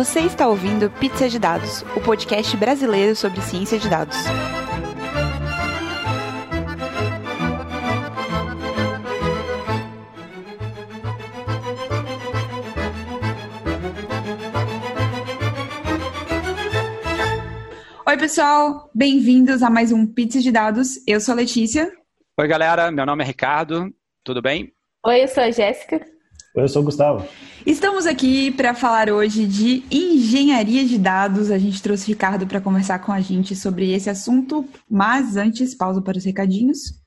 Você está ouvindo Pizza de Dados, o podcast brasileiro sobre ciência de dados. Oi, pessoal, bem-vindos a mais um Pizza de Dados. Eu sou a Letícia. Oi, galera, meu nome é Ricardo, tudo bem? Oi, eu sou a Jéssica. Eu sou o Gustavo. Estamos aqui para falar hoje de engenharia de dados. A gente trouxe o Ricardo para conversar com a gente sobre esse assunto, mas antes, pausa para os recadinhos.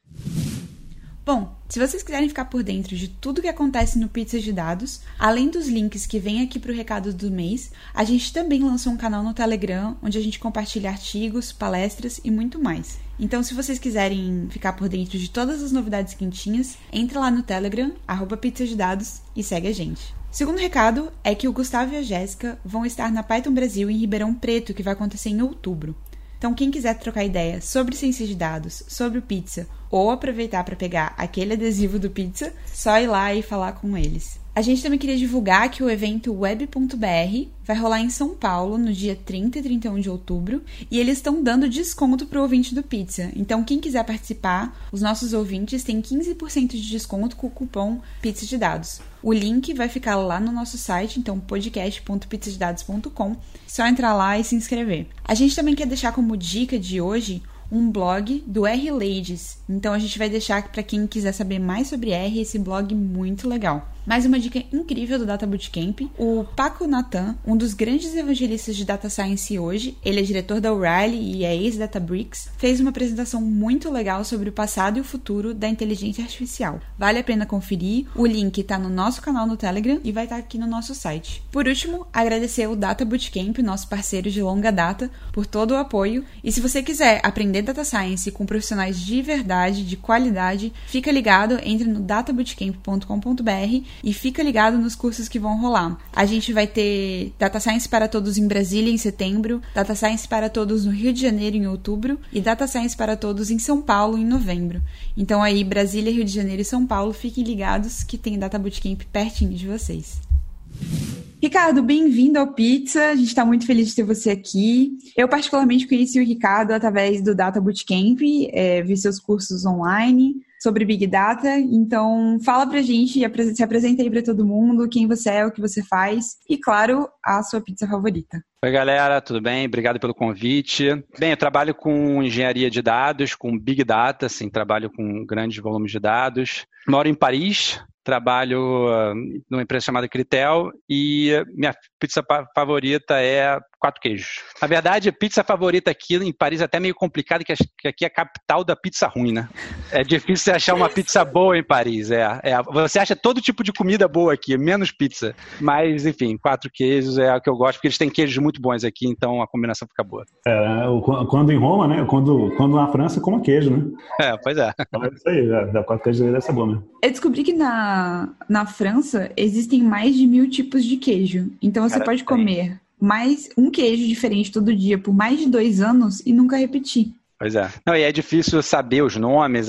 Bom, se vocês quiserem ficar por dentro de tudo que acontece no Pizza de Dados, além dos links que vêm aqui para o recado do mês, a gente também lançou um canal no Telegram onde a gente compartilha artigos, palestras e muito mais. Então, se vocês quiserem ficar por dentro de todas as novidades quentinhas, entre lá no Telegram, arroba Pizza de Dados e segue a gente. Segundo recado é que o Gustavo e a Jéssica vão estar na Python Brasil em Ribeirão Preto, que vai acontecer em outubro. Então, quem quiser trocar ideia sobre ciência de dados, sobre o pizza, ou aproveitar para pegar aquele adesivo do pizza, só ir lá e falar com eles. A gente também queria divulgar que o evento web.br vai rolar em São Paulo no dia 30 e 31 de outubro e eles estão dando desconto para o ouvinte do Pizza. Então, quem quiser participar, os nossos ouvintes têm 15% de desconto com o cupom Pizza de Dados. O link vai ficar lá no nosso site, então podcast.pizzadedados.com. Só entrar lá e se inscrever. A gente também quer deixar como dica de hoje um blog do R Ladies. Então a gente vai deixar para quem quiser saber mais sobre R esse blog muito legal. Mais uma dica incrível do Data Bootcamp. O Paco Natan, um dos grandes evangelistas de Data Science hoje, ele é diretor da O'Reilly e é ex-Databricks, fez uma apresentação muito legal sobre o passado e o futuro da inteligência artificial. Vale a pena conferir. O link está no nosso canal no Telegram e vai estar tá aqui no nosso site. Por último, agradecer o Data Bootcamp, nosso parceiro de longa data, por todo o apoio. E se você quiser aprender Data Science com profissionais de verdade, de qualidade, fica ligado, entre no databootcamp.com.br e fica ligado nos cursos que vão rolar. A gente vai ter Data Science para Todos em Brasília em setembro, Data Science para Todos no Rio de Janeiro em outubro e Data Science para Todos em São Paulo em novembro. Então aí, Brasília, Rio de Janeiro e São Paulo, fiquem ligados que tem Data Bootcamp pertinho de vocês. Ricardo, bem-vindo ao Pizza. A gente está muito feliz de ter você aqui. Eu, particularmente, conheci o Ricardo através do Data Bootcamp, é, vi seus cursos online sobre Big Data. Então, fala pra gente, se apresenta aí para todo mundo, quem você é, o que você faz e, claro, a sua pizza favorita. Oi, galera, tudo bem? Obrigado pelo convite. Bem, eu trabalho com engenharia de dados, com Big Data, assim, trabalho com grandes volumes de dados. Moro em Paris, trabalho uh, numa empresa chamada Critel e minha pizza favorita é quatro queijos. Na verdade, a pizza favorita aqui em Paris é até meio complicado, que aqui é a capital da pizza ruim, né? É difícil achar uma pizza boa em Paris. É, é, você acha todo tipo de comida boa aqui, menos pizza. Mas, enfim, quatro queijos é o que eu gosto, porque eles têm queijos muito bons aqui, então a combinação fica boa. É, quando em Roma, né? Quando, quando na França, coma queijo, né? É, pois é. É isso aí, da quatro queijos deve ser bom mesmo. Eu descobri que na, na França existem mais de mil tipos de queijo. Então você Cara, pode comer mais um queijo diferente todo dia por mais de dois anos e nunca repetir. Pois é. Não, e é difícil saber os nomes,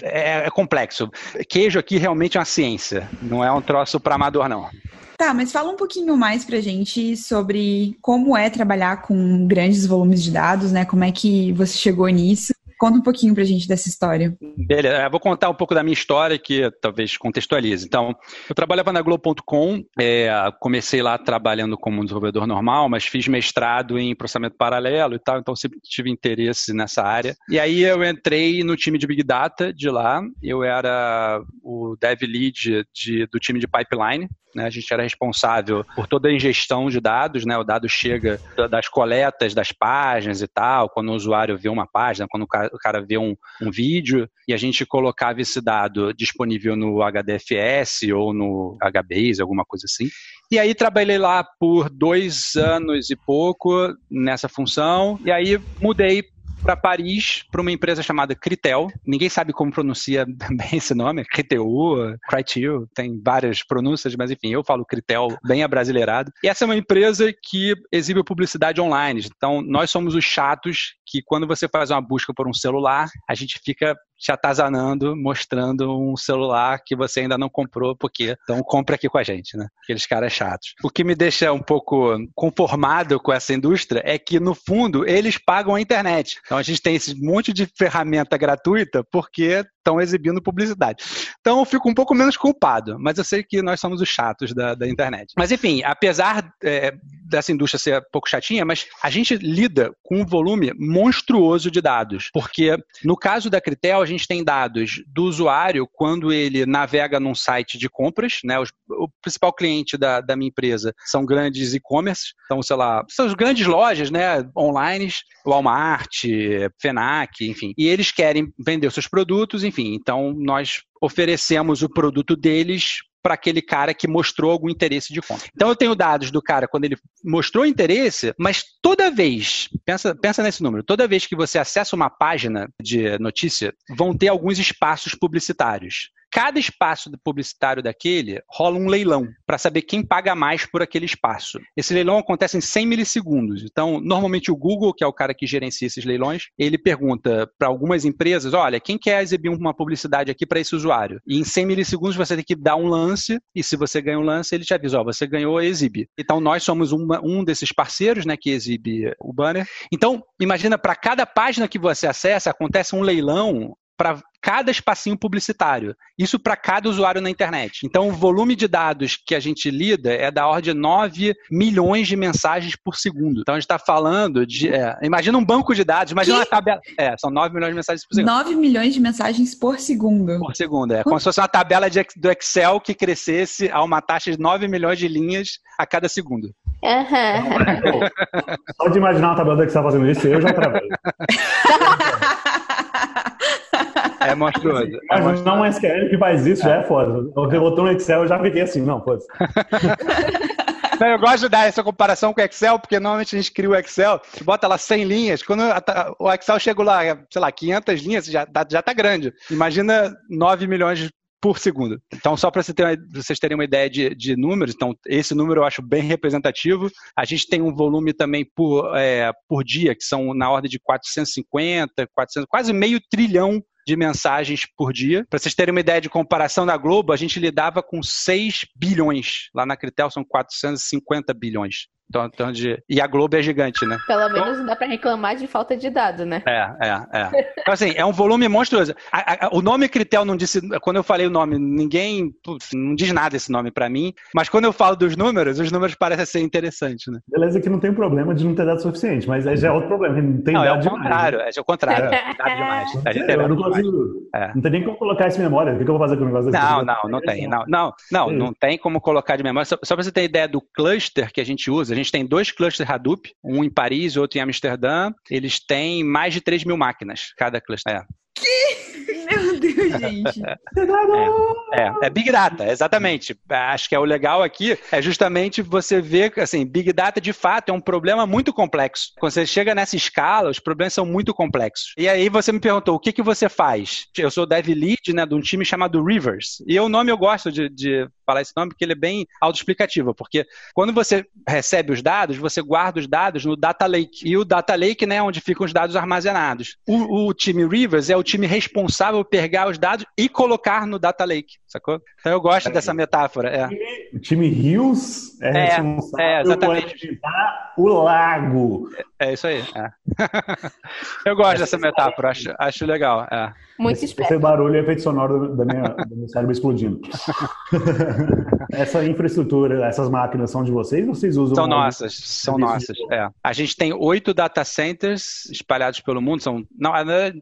é, é, complexo. Queijo aqui realmente é uma ciência, não é um troço para amador, não. Tá, mas fala um pouquinho mais pra gente sobre como é trabalhar com grandes volumes de dados, né? Como é que você chegou nisso Conta um pouquinho pra gente dessa história. Beleza, eu vou contar um pouco da minha história que talvez contextualize. Então, eu trabalhava na Globo.com, é, comecei lá trabalhando como desenvolvedor normal, mas fiz mestrado em processamento paralelo e tal, então sempre tive interesse nessa área. E aí eu entrei no time de Big Data de lá, eu era o dev lead de, do time de pipeline, né? A gente era responsável por toda a ingestão de dados, né? O dado chega das coletas das páginas e tal, quando o usuário vê uma página, quando o cara vê um, um vídeo, e a gente colocava esse dado disponível no HDFS ou no HBase, alguma coisa assim. E aí trabalhei lá por dois anos e pouco nessa função, e aí mudei para Paris, para uma empresa chamada Critel. Ninguém sabe como pronuncia bem esse nome, Critel, Critel, tem várias pronúncias, mas enfim, eu falo Critel bem abrasileirado. E essa é uma empresa que exibe publicidade online. Então, nós somos os chatos que quando você faz uma busca por um celular, a gente fica te atazanando, mostrando um celular que você ainda não comprou, porque então compra aqui com a gente, né? Aqueles caras chatos. O que me deixa um pouco conformado com essa indústria é que, no fundo, eles pagam a internet. Então a gente tem esse monte de ferramenta gratuita porque estão exibindo publicidade. Então eu fico um pouco menos culpado, mas eu sei que nós somos os chatos da, da internet. Mas enfim, apesar é, dessa indústria ser pouco chatinha, mas a gente lida com um volume monstruoso de dados, porque no caso da Critel a gente tem dados do usuário quando ele navega num site de compras, né? O principal cliente da, da minha empresa são grandes e-commerce, então sei lá, são as grandes lojas, né? Online, Walmart, Fenac, enfim, e eles querem vender seus produtos, enfim, então nós oferecemos o produto deles para aquele cara que mostrou algum interesse de compra. Então eu tenho dados do cara quando ele mostrou interesse, mas toda vez, pensa, pensa nesse número, toda vez que você acessa uma página de notícia, vão ter alguns espaços publicitários cada espaço publicitário daquele rola um leilão para saber quem paga mais por aquele espaço. Esse leilão acontece em 100 milissegundos. Então, normalmente o Google, que é o cara que gerencia esses leilões, ele pergunta para algumas empresas: olha, quem quer exibir uma publicidade aqui para esse usuário? E em 100 milissegundos você tem que dar um lance, e se você ganha um lance, ele te avisa: ó, você ganhou, exibe. Então, nós somos uma, um desses parceiros né, que exibe o banner. Então, imagina, para cada página que você acessa, acontece um leilão para cada espacinho publicitário. Isso para cada usuário na internet. Então, o volume de dados que a gente lida é da ordem de 9 milhões de mensagens por segundo. Então, a gente está falando de. É, imagina um banco de dados, imagina que? uma tabela. É, são 9 milhões de mensagens por segundo. 9 milhões de mensagens por segundo. Por segundo, é. Como se fosse uma tabela de, do Excel que crescesse a uma taxa de 9 milhões de linhas a cada segundo. Uhum. Só de imaginar uma tabela do Excel fazendo isso, eu já trabalho. É monstruoso. É Mas não um SQL que faz isso é. já é foda. Eu botou no Excel, eu já fiquei assim, não, pode. eu gosto de dar essa comparação com o Excel, porque normalmente a gente cria o Excel, bota lá 100 linhas, quando o Excel chega lá, sei lá, 500 linhas, já, já tá grande. Imagina 9 milhões por segundo. Então, só para vocês terem uma ideia de, de, números, então esse número eu acho bem representativo. A gente tem um volume também por, é, por dia, que são na ordem de 450, 400, quase meio trilhão de mensagens por dia. Para vocês terem uma ideia de comparação na Globo, a gente lidava com 6 bilhões. Lá na Critel são 450 bilhões. Então, então de... E a Globo é gigante, né? Pelo menos então... não dá para reclamar de falta de dado, né? É, é, é. Então, assim, é um volume monstruoso. A, a, o nome Critel não disse. Quando eu falei o nome, ninguém. Putz, não diz nada esse nome para mim. Mas quando eu falo dos números, os números parecem ser interessantes, né? Beleza, que não tem problema de não ter dado suficiente, mas aí já é outro problema. Não tem não, dado é o contrário, demais, né? é o contrário. É. Dado demais. É, é, eu não consigo. É. Não tem nem como colocar isso em memória. O que, eu vou fazer com o negócio desse? Não, não, não tem. Não, não, não, não tem como colocar de memória. Só, só para você ter ideia do cluster que a gente usa, a gente tem dois clusters cluster Hadoop, um em Paris, outro em Amsterdã. Eles têm mais de 3 mil máquinas, cada cluster. É. Que? Meu Deus, gente. É, é, é, Big Data, exatamente. Acho que é o legal aqui é justamente você ver, assim, Big Data de fato é um problema muito complexo. Quando você chega nessa escala, os problemas são muito complexos. E aí você me perguntou, o que, que você faz? Eu sou dev lead, né, de um time chamado Rivers. E o nome eu gosto de, de falar esse nome porque ele é bem autoexplicativo, porque quando você recebe os dados, você guarda os dados no Data Lake. E o Data Lake, né, é onde ficam os dados armazenados. O, o time Rivers é o time responsável por pegar os dados e colocar no Data Lake, sacou? Então eu gosto é. dessa metáfora. É. O time Rios é, é responsável é, exatamente. por o lago. É, é isso aí. É. eu gosto dessa metáfora, acho, acho legal. É. Muito esse, esperto. Esse barulho é efeito sonoro da minha, do meu cérebro explodindo. Essa infraestrutura, essas máquinas são de vocês? Vocês usam? São nossas, são nossas. É. A gente tem oito data centers espalhados pelo mundo. São, não,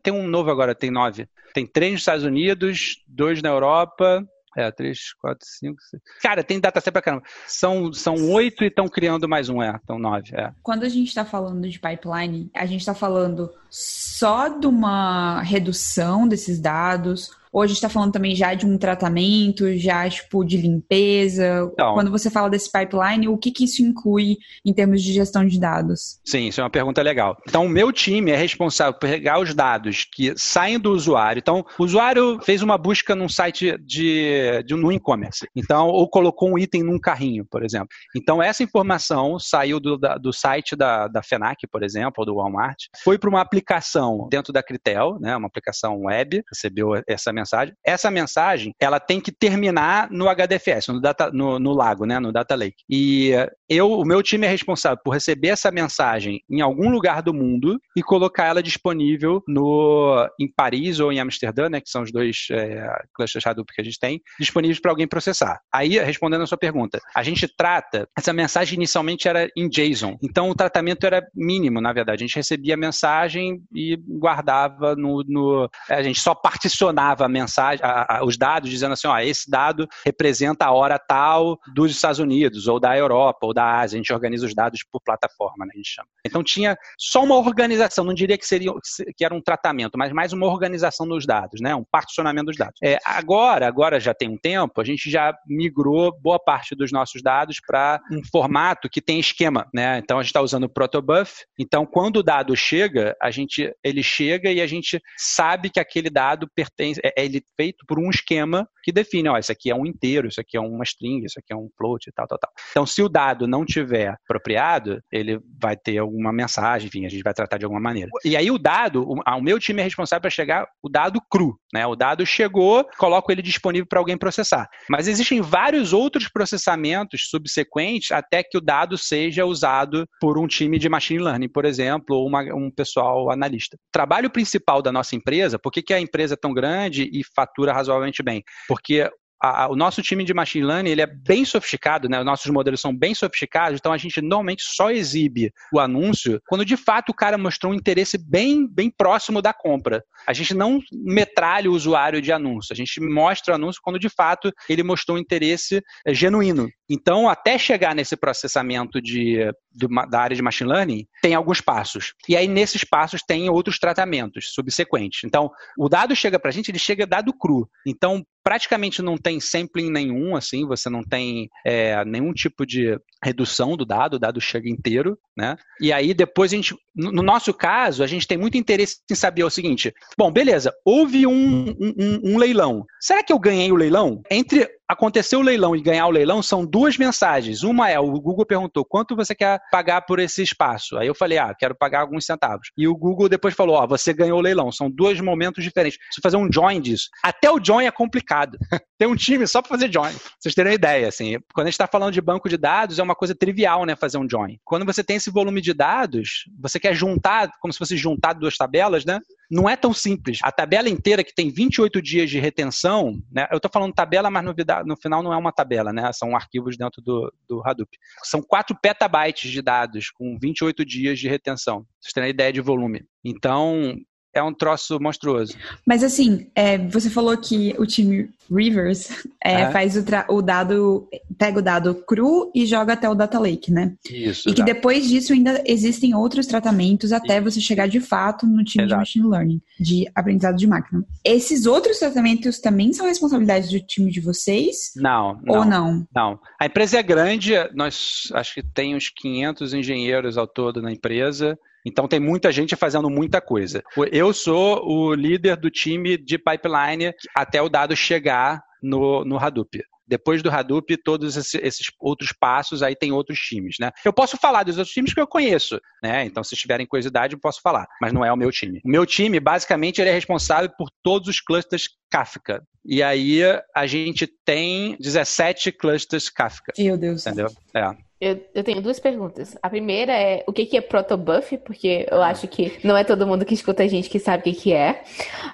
tem um novo agora, tem nove. Tem três nos Estados Unidos, dois na Europa, é, três, quatro, cinco, seis. Cara, tem data set pra caramba. São, são oito e estão criando mais um, é. Então, nove, é. Quando a gente está falando de pipeline, a gente está falando só de uma redução desses dados Ou a gente está falando também já de um tratamento, já tipo de limpeza? Então, Quando você fala desse pipeline, o que, que isso inclui em termos de gestão de dados? Sim, isso é uma pergunta legal. Então, o meu time é responsável por pegar os dados que saem do usuário. Então, o usuário fez uma busca num site de, de no e-commerce. Então, ou colocou um item num carrinho, por exemplo. Então, essa informação saiu do, da, do site da, da FENAC, por exemplo, ou do Walmart, foi para uma aplicação dentro da Critel, né, uma aplicação web, recebeu essa mensagem. Essa mensagem, ela tem que terminar no HDFS, no, data, no, no lago, né, no Data Lake. E eu, o meu time é responsável por receber essa mensagem em algum lugar do mundo e colocar ela disponível no, em Paris ou em Amsterdã, né, que são os dois é, clusters Hadoop que a gente tem, disponíveis para alguém processar. Aí, respondendo a sua pergunta, a gente trata, essa mensagem inicialmente era em JSON, então o tratamento era mínimo, na verdade. A gente recebia a mensagem e guardava no. no a gente só particionava mensagem, a, a, os dados, dizendo assim: ó, esse dado representa a hora tal dos Estados Unidos, ou da Europa, ou da Ásia. A gente organiza os dados por plataforma, né, a gente chama. Então tinha só uma organização, não diria que seria que era um tratamento, mas mais uma organização dos dados, né? Um particionamento dos dados. É, agora, agora já tem um tempo, a gente já migrou boa parte dos nossos dados para um formato que tem esquema, né? Então a gente está usando o protobuf. Então quando o dado chega, a gente ele chega e a gente sabe que aquele dado pertence, é, ele feito por um esquema que define, ó, isso aqui é um inteiro, isso aqui é uma string, isso aqui é um float e tal, tal, tal. Então se o dado não tiver apropriado, ele vai ter alguma mensagem, enfim, a gente vai tratar de alguma maneira. E aí o dado, o, o meu time é responsável para chegar o dado cru, né? O dado chegou, coloco ele disponível para alguém processar. Mas existem vários outros processamentos subsequentes até que o dado seja usado por um time de machine learning, por exemplo, ou uma, um pessoal analista. O trabalho principal da nossa empresa, por que, que a empresa é tão grande e fatura razoavelmente bem? Porque a, o nosso time de machine learning ele é bem sofisticado, né? Os nossos modelos são bem sofisticados, então a gente normalmente só exibe o anúncio quando de fato o cara mostrou um interesse bem, bem próximo da compra. A gente não metralha o usuário de anúncio, a gente mostra o anúncio quando de fato ele mostrou um interesse é, genuíno. Então, até chegar nesse processamento de, de, da área de machine learning, tem alguns passos. E aí, nesses passos, tem outros tratamentos subsequentes. Então, o dado chega para a gente, ele chega dado cru. Então, praticamente não tem sampling nenhum, assim, você não tem é, nenhum tipo de redução do dado, o dado chega inteiro, né? E aí depois a gente, no nosso caso, a gente tem muito interesse em saber o seguinte: bom, beleza, houve um, um, um leilão. Será que eu ganhei o leilão? Entre acontecer o leilão e ganhar o leilão são duas mensagens. Uma é, o Google perguntou, quanto você quer pagar por esse espaço? Aí eu falei, ah, quero pagar alguns centavos. E o Google depois falou, ó, oh, você ganhou o leilão. São dois momentos diferentes. Preciso fazer um join disso. Até o join é complicado. Tem um time só para fazer join. Vocês terem ideia, assim. Quando a gente está falando de banco de dados, é uma coisa trivial, né, fazer um join. Quando você tem esse volume de dados, você quer juntar, como se fosse juntar duas tabelas, né? Não é tão simples. A tabela inteira, que tem 28 dias de retenção, né? eu estou falando tabela, mas no, no, final não é uma tabela, né? são arquivos dentro do, do Hadoop. São 4 petabytes de dados com 28 dias de retenção. Vocês têm a ideia de volume. Então, é um troço monstruoso. Mas assim, é, você falou que o time Rivers é, é. faz o, o, dado, pega o dado cru e joga até o data lake, né? Isso. E que depois disso ainda existem outros tratamentos até Isso. você chegar de fato no time exato. de machine learning, de aprendizado de máquina. Esses outros tratamentos também são responsabilidade do time de vocês? Não. não ou não? Não. A empresa é grande, nós acho que tem uns 500 engenheiros ao todo na empresa. Então tem muita gente fazendo muita coisa. Eu sou o líder do time de pipeline até o dado chegar no, no Hadoop. Depois do Hadoop, todos esses outros passos, aí tem outros times, né? Eu posso falar dos outros times que eu conheço, né? Então, se tiverem curiosidade, eu posso falar, mas não é o meu time. O meu time, basicamente, ele é responsável por todos os clusters Kafka. E aí, a gente tem 17 clusters Kafka. Meu Deus. Entendeu? É. Eu, eu, tenho duas perguntas. A primeira é o que, que é protobuf, porque eu acho que não é todo mundo que escuta a gente que sabe o que, que é.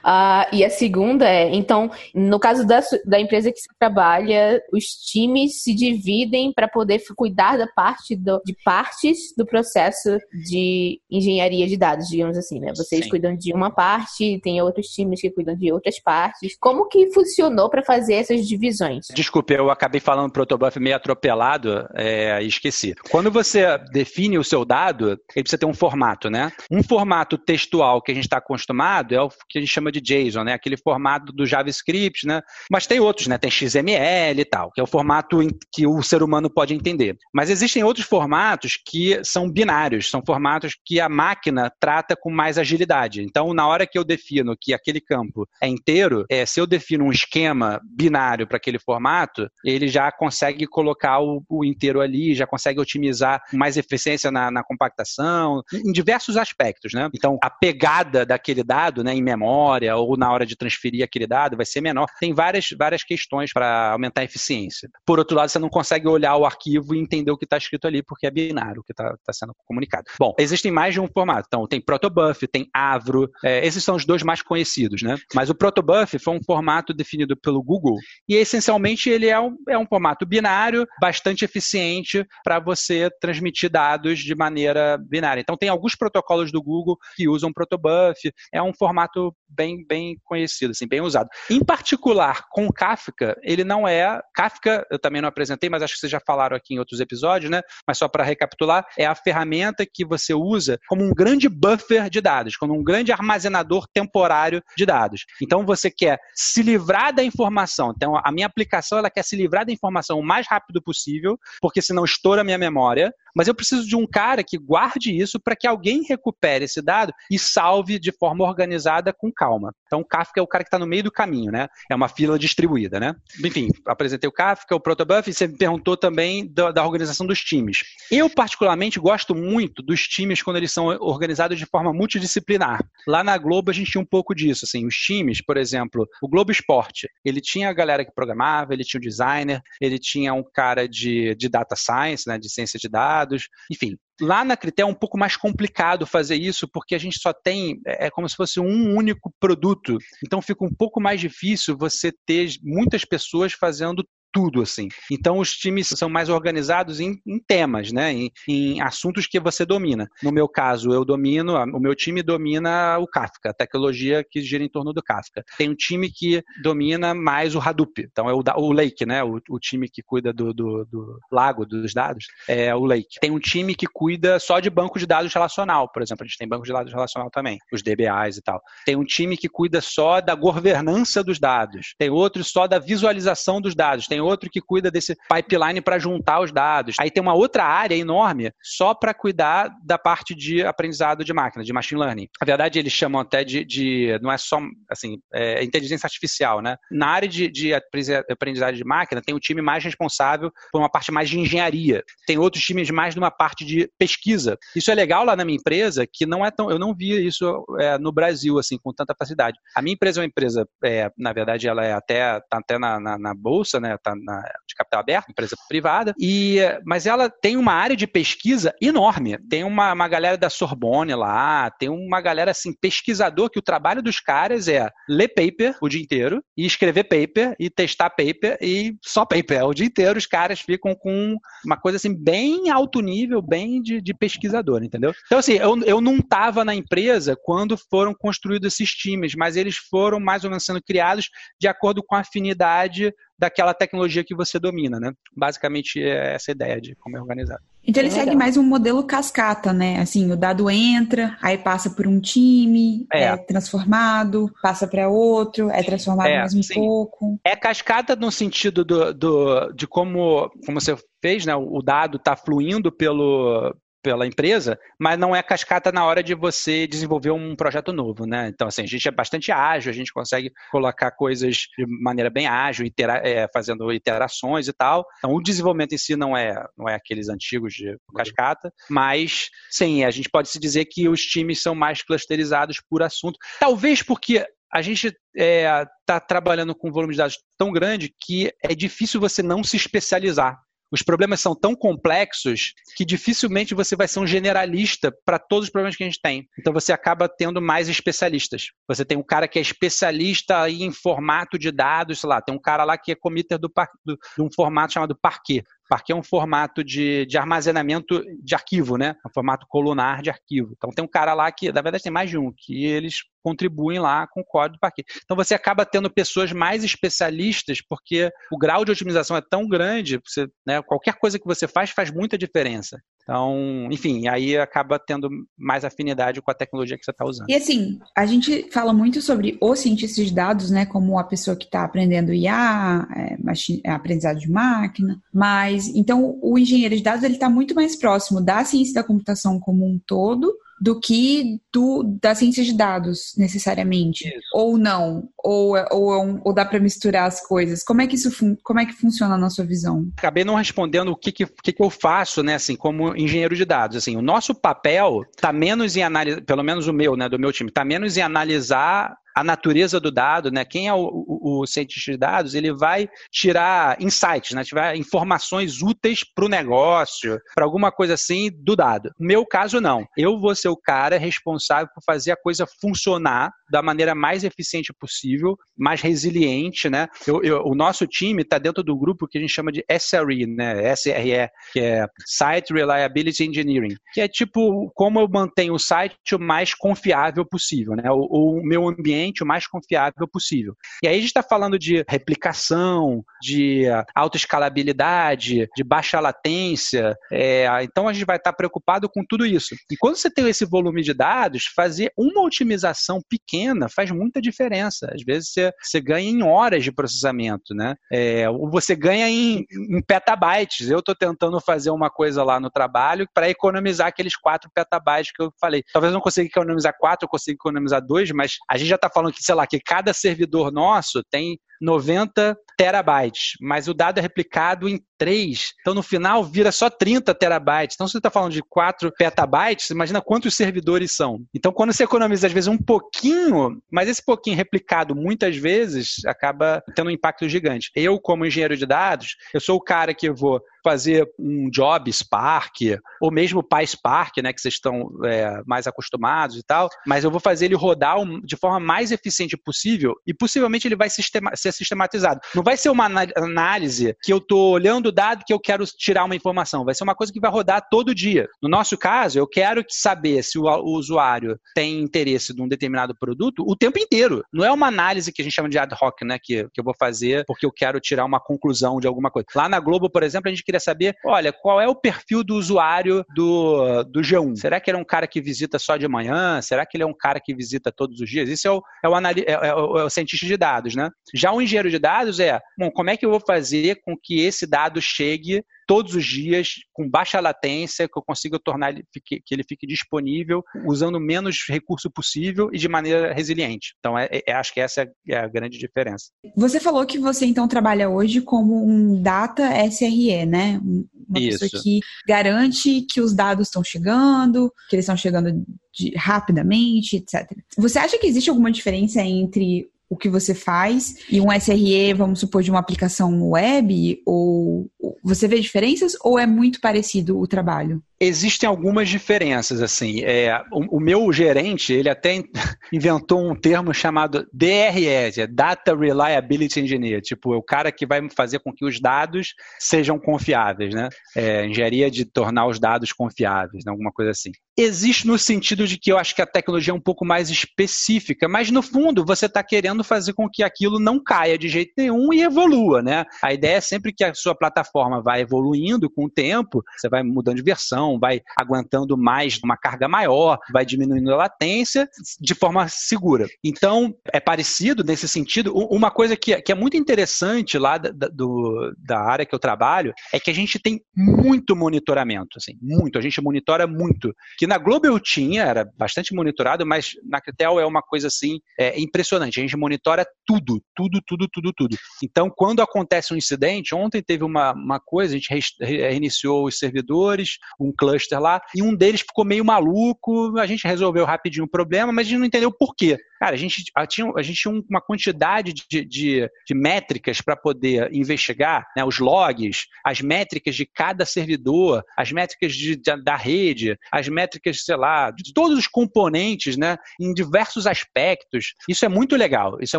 Uh, e a segunda é, então, no caso da, da empresa que você trabalha, os times se dividem para poder cuidar da parte do, de partes do processo de engenharia de dados, digamos assim, né? Vocês Sim. cuidam de uma parte, tem outros times que cuidam de outras partes. Como que funcionou para fazer essas divisões? Desculpe, eu acabei falando protobuf meio atropelado. É, esqueci. Quando você define o seu dado, ele precisa ter um formato, né? Um formato textual que a gente está acostumado é o que a gente chama de JSON, né? Aquele formato do JavaScript, né? Mas tem outros, né? Tem XML e tal, que é o formato que o ser humano pode entender. Mas existem outros formatos que são binários, são formatos que a máquina trata com mais agilidade. Então, na hora que eu defino que aquele campo é inteiro, é, se eu defino um esquema binário para aquele formato, ele já consegue colocar o, o, inteiro ali, já consegue otimizar mais eficiência na, na, compactação, em diversos aspectos, né? Então, a pegada daquele dado, né, em memória ou na hora de transferir aquele dado vai ser menor. Tem várias, várias questões para aumentar a eficiência. Por outro lado, você não consegue olhar o arquivo e entender o que está escrito ali, porque é binário o que está tá sendo comunicado. Bom, existem mais de um formato. Então, tem Protobuf, tem Avro, é, esses são os dois mais conhecidos, né? Mas o Protobuf foi um formato definido pelo Google e, essencialmente, ele é um, é um formato binário, bastante eficiente para você transmitir dados de maneira binária. Então, tem alguns protocolos do Google que usam Protobuf, é um formato bem, bem conhecido, assim, bem usado. Em particular, com Kafka, ele não é. Kafka, eu também não apresentei, mas acho que vocês já falaram aqui em outros episódios, né? Mas só para recapitular, é a ferramenta que você usa como um grande buffer de dados, como um grande armazenador temporário de dados. Então, você quer se livrar da informação. Então, a minha aplicação ela quer se livrar da informação o mais rápido possível, porque senão estoura minha memória. Mas eu preciso de um cara que guarde isso para que alguém recupere esse dado e salve de forma organizada com calma. Então, o Kafka é o cara que está no meio do caminho, né? É uma fila distribuída, né? Enfim, apresentei o Kafka, o Protobuf, e você me perguntou também da, da organização dos times. Eu, particularmente, gosto muito dos times quando eles são organizados de forma multidisciplinar. Lá na Globo, a gente tinha um pouco disso, assim, os times, por exemplo, o Globo Esporte, ele tinha a galera que programava, ele tinha o designer, ele tinha um cara de, de data science, né, de ciência de dados, enfim, Lá na Critel é um pouco mais complicado fazer isso, porque a gente só tem, é, é como se fosse um único produto. Então fica um pouco mais difícil você ter muitas pessoas fazendo tudo, assim. Então, os times são mais organizados em, em temas, né? Em, em, assuntos que você domina. No meu caso, eu domino, o meu time domina o Kafka, a tecnologia que gira em torno do Kafka. Tem um time que domina mais o Hadoop, então é o, o Lake, né? O, o time que cuida do, do, do, lago dos dados, é o Lake. Tem um time que cuida só de banco de dados relacional, por exemplo, a gente tem banco de dados relacional também, os DBAs e tal. Tem um time que cuida só da governança dos dados. Tem outro só da visualização dos dados. Tem outro que cuida desse pipeline para juntar os dados. Aí tem uma outra área enorme só para cuidar da parte de aprendizado de máquina, de machine learning. Na verdade, eles chamam até de, de não é só assim, é inteligência artificial, né? Na área de, de aprendizagem de máquina, tem um time mais responsável por uma parte mais de engenharia. Tem outros times mais numa parte de pesquisa. Isso é legal lá na minha empresa, que não é tão, eu não via isso é, no Brasil assim com tanta facilidade. A minha empresa é uma empresa, é, na verdade, ela é até tá até na, na, na bolsa, né? Tá na, de capital aberto, empresa privada, e, mas ela tem uma área de pesquisa enorme. Tem uma, uma galera da Sorbonne lá, tem uma galera assim, pesquisador, que o trabalho dos caras é ler paper o dia inteiro, e escrever paper, e testar paper, e só paper. O dia inteiro os caras ficam com uma coisa assim, bem alto nível, bem de, de pesquisador, entendeu? Então, assim, eu, eu não estava na empresa quando foram construídos esses times, mas eles foram mais ou menos sendo criados de acordo com a afinidade daquela tecnologia que você domina, né? Basicamente é essa ideia de como é organizado. Então ele é segue mais um modelo cascata, né? Assim, o dado entra, aí passa por um time, é, é transformado, passa para outro, é transformado é, mais um sim. pouco. É cascata no sentido do, do, de como, como você fez, né? O dado está fluindo pelo, pela empresa, mas não é cascata na hora de você desenvolver um projeto novo, né? Então, assim, a gente é bastante ágil, a gente consegue colocar coisas de maneira bem ágil, itera é, fazendo iterações e tal. Então, o desenvolvimento em si não é, não é aqueles antigos de cascata, mas, sim, a gente pode se dizer que os times são mais clusterizados por assunto. Talvez porque a gente está é, tá trabalhando com um volume de dados tão grande que é difícil você não se especializar os problemas são tão complexos que dificilmente você vai ser um generalista para todos os problemas que a gente tem. Então você acaba tendo mais especialistas. Você tem um cara que é especialista em formato de dados, sei lá, tem um cara lá que é committer do, de um formato chamado Parquet. Parquet é um formato de, de armazenamento de arquivo, né? É um formato colunar de arquivo. Então tem um cara lá que, na verdade, tem mais de um, que eles contribuem lá com o código do Parquet. Então você acaba tendo pessoas mais especialistas, porque o grau de otimização é tão grande, você, né, qualquer coisa que você faz faz muita diferença. Então, enfim, aí acaba tendo mais afinidade com a tecnologia que você está usando. E assim, a gente fala muito sobre os cientistas de dados, né, como a pessoa que está aprendendo IA, é, machine, é, aprendizado de máquina, mas então o engenheiro de dados ele está muito mais próximo da ciência da computação como um todo do que do, da ciência de dados, necessariamente. Isso. Ou não, ou, é, ou, é ou dá para misturar as coisas. Como é que isso como é que funciona na sua visão? Acabei não respondendo o que, que, que, eu faço, né, assim, como engenheiro de dados. Assim, o nosso papel está menos em analisar, pelo menos o meu, né, do meu time, está menos em analisar a natureza do dado, né? Quem é o, o, o cientista de dados, ele vai tirar insights, né? Tirar informações úteis para o negócio, para alguma coisa assim do dado. No meu caso, não. Eu vou ser o cara responsável por fazer a coisa funcionar da maneira mais eficiente possível, mais resiliente, né? Eu, eu, o nosso time está dentro do grupo que a gente chama de SRE, né? SRE, que é Site Reliability Engineering, que é tipo como eu mantenho o site o mais confiável possível, né? O, o meu ambiente o mais confiável possível. E aí a gente está falando de replicação, de autoescalabilidade, de baixa latência. É, então a gente vai estar tá preocupado com tudo isso. E quando você tem esse volume de dados, fazer uma otimização pequena faz muita diferença. Às vezes você, você ganha em horas de processamento, né? É, ou você ganha em, em petabytes. Eu estou tentando fazer uma coisa lá no trabalho para economizar aqueles 4 petabytes que eu falei. Talvez eu não consiga economizar 4, eu consiga economizar 2, mas a gente já está falando que, sei lá, que cada servidor nosso tem 90 terabytes, mas o dado é replicado em 3. Então, no final, vira só 30 terabytes. Então, se você está falando de 4 petabytes, imagina quantos servidores são. Então, quando você economiza, às vezes, um pouquinho, mas esse pouquinho replicado muitas vezes, acaba tendo um impacto gigante. Eu, como engenheiro de dados, eu sou o cara que vou fazer um job Spark, ou mesmo PySpark, né, que vocês estão é, mais acostumados e tal, mas eu vou fazer ele rodar de forma mais eficiente possível e possivelmente ele vai sistema ser sistematizado. Não vai ser uma análise que eu estou olhando o dado que eu quero tirar uma informação, vai ser uma coisa que vai rodar todo dia. No nosso caso, eu quero saber se o, usuário tem interesse num determinado produto o tempo inteiro. Não é uma análise que a gente chama de ad hoc, né, que, que eu vou fazer porque eu quero tirar uma conclusão de alguma coisa. Lá na Globo, por exemplo, a gente queria saber, olha, qual é o perfil do usuário do, do G1? Será que ele é um cara que visita só de manhã? Será que ele é um cara que visita todos os dias? Isso é o, é o, é, é o, é o cientista de dados, né? Já o engenheiro de dados é, bom, como é que eu vou fazer com que esse dado chegue todos os dias, com baixa latência, que eu consiga tornar ele que ele fique disponível, usando menos recurso possível e de maneira resiliente. Então, é, é, acho que essa é a grande diferença. Você falou que você então trabalha hoje como um data SRE, né? Uma Isso. pessoa que garante que os dados estão chegando, que eles estão chegando de, rapidamente, etc. Você acha que existe alguma diferença entre o que você faz e um SRE, vamos supor, de uma aplicação web? Ou você vê diferenças ou é muito parecido o trabalho? Existem algumas diferenças, assim. É, o, o, meu gerente, ele até inventou um termo chamado DRE, é Data Reliability Engineer, tipo, é o cara que vai fazer com que os dados sejam confiáveis, né? É, engenharia de tornar os dados confiáveis, né? alguma coisa assim. Existe no sentido de que eu acho que a tecnologia é um pouco mais específica, mas no fundo você está querendo fazer com que aquilo não caia de jeito nenhum e evolua, né? A ideia é sempre que a sua plataforma vai evoluindo com o tempo, você vai mudando de versão, vai aguentando mais uma carga maior, vai diminuindo a latência de forma segura. Então, é parecido nesse sentido. Uma coisa que, que é muito interessante lá da, do, da área que eu trabalho é que a gente tem muito monitoramento, assim, muito. A gente monitora muito. Que na Globo eu tinha, era bastante monitorado, mas na Critel é uma coisa assim é, impressionante. A gente monitora tudo, tudo, tudo, tudo, tudo. Então, quando acontece um incidente, ontem teve uma, uma coisa, a gente reiniciou os servidores, um cluster lá, e um deles ficou meio maluco, a gente resolveu rapidinho o problema, mas a gente não entendeu por quê. Cara, a gente tinha, a gente tinha uma quantidade de, de, de métricas para poder investigar, né, os logs, as métricas de cada servidor, as métricas de, de, da rede, as métricas, sei lá, de todos os componentes, né, em diversos aspectos. Isso é muito legal, isso é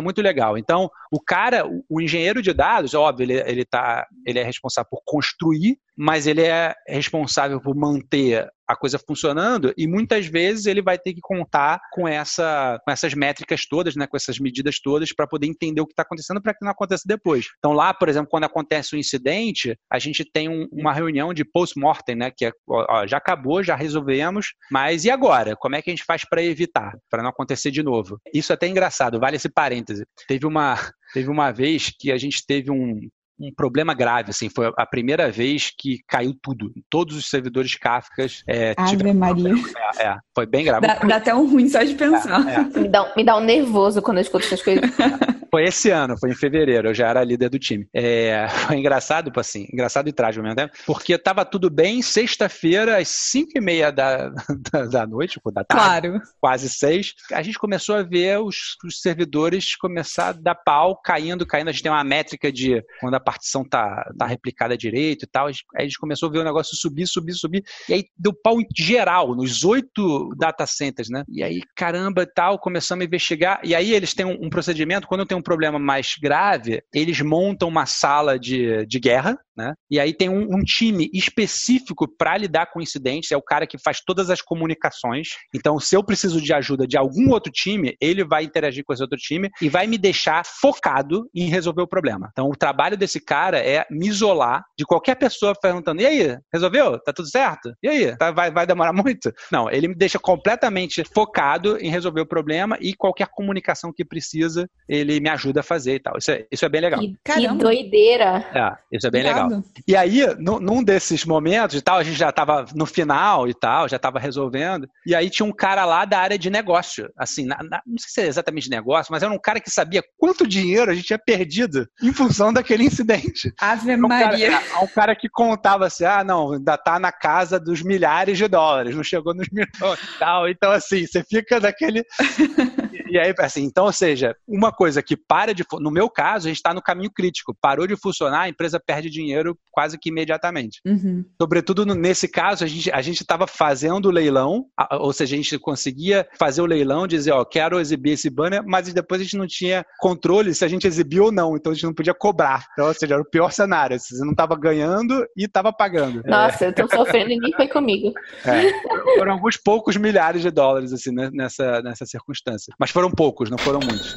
muito legal. Então, o cara, o, o engenheiro de dados, óbvio, ele, ele, tá, ele é responsável por construir mas ele é responsável por manter a coisa funcionando e muitas vezes ele vai ter que contar com, essa, com essas métricas todas, né, com essas medidas todas para poder entender o que está acontecendo para que não aconteça depois. Então lá, por exemplo, quando acontece um incidente, a gente tem um, uma reunião de post-mortem, né, que é, ó, já acabou, já resolvemos, mas e agora? Como é que a gente faz para evitar, para não acontecer de novo? Isso é até engraçado, vale esse parêntese. Teve uma, teve uma vez que a gente teve um, um problema grave, assim, foi a primeira vez que caiu tudo. Todos os servidores Kafka é, Ave Maria. É, é, foi bem grave. Dá, dá, até um ruim só de pensar. É, é. me, dá, me dá um nervoso quando eu escuto essas coisas. Foi esse ano, foi em fevereiro, eu já era líder do time. É, foi engraçado, assim, engraçado e trágico ao mesmo tempo, porque tava tudo bem, sexta-feira, às cinco e meia da, da, da, noite, da tarde, claro. quase seis, a gente começou a ver os, os servidores começar a dar pau, caindo, caindo. A gente tem uma métrica de quando a partição tá, tá replicada direito e tal. Aí a gente começou a ver o negócio subir, subir, subir. E aí deu pau em geral, nos oito data centers, né? E aí, caramba e tal, começamos a investigar. E aí eles têm um, um procedimento, quando tem um problema mais grave, eles montam uma sala de, de guerra, né? E aí tem um, um time específico para lidar com incidentes, é o cara que faz todas as comunicações. Então, se eu preciso de ajuda de algum outro time, ele vai interagir com esse outro time e vai me deixar focado em resolver o problema. Então, o trabalho desse cara é me isolar de qualquer pessoa perguntando: e aí, resolveu? Tá tudo certo? E aí, tá, vai, vai demorar muito? Não, ele me deixa completamente focado em resolver o problema e qualquer comunicação que precisa, ele me ajuda a fazer e tal. Isso é, isso é bem legal. Que, que doideira! É, isso é bem legal. E aí, num desses momentos e tal, a gente já estava no final e tal, já estava resolvendo. E aí tinha um cara lá da área de negócio. Assim, na, na, não sei se é exatamente negócio, mas era um cara que sabia quanto dinheiro a gente tinha perdido em função daquele incidente. Ave Maria. Um cara, é, um cara que contava assim: ah, não, ainda tá na casa dos milhares de dólares, não chegou nos milhões e tal. Então, assim, você fica daquele. e aí, assim, então, ou seja, uma coisa que para de. No meu caso, a gente está no caminho crítico. Parou de funcionar, a empresa perde dinheiro quase que imediatamente. Uhum. Sobretudo nesse caso, a gente a estava fazendo o leilão, ou seja, a gente conseguia fazer o leilão, dizer, ó, quero exibir esse banner, mas depois a gente não tinha controle se a gente exibiu ou não, então a gente não podia cobrar. Então, ou seja, era o pior cenário. Você não estava ganhando e estava pagando. Nossa, é. eu tô sofrendo e nem foi comigo. É. Foram alguns poucos milhares de dólares, assim, né, nessa, nessa circunstância. Mas foram poucos, não foram muitos.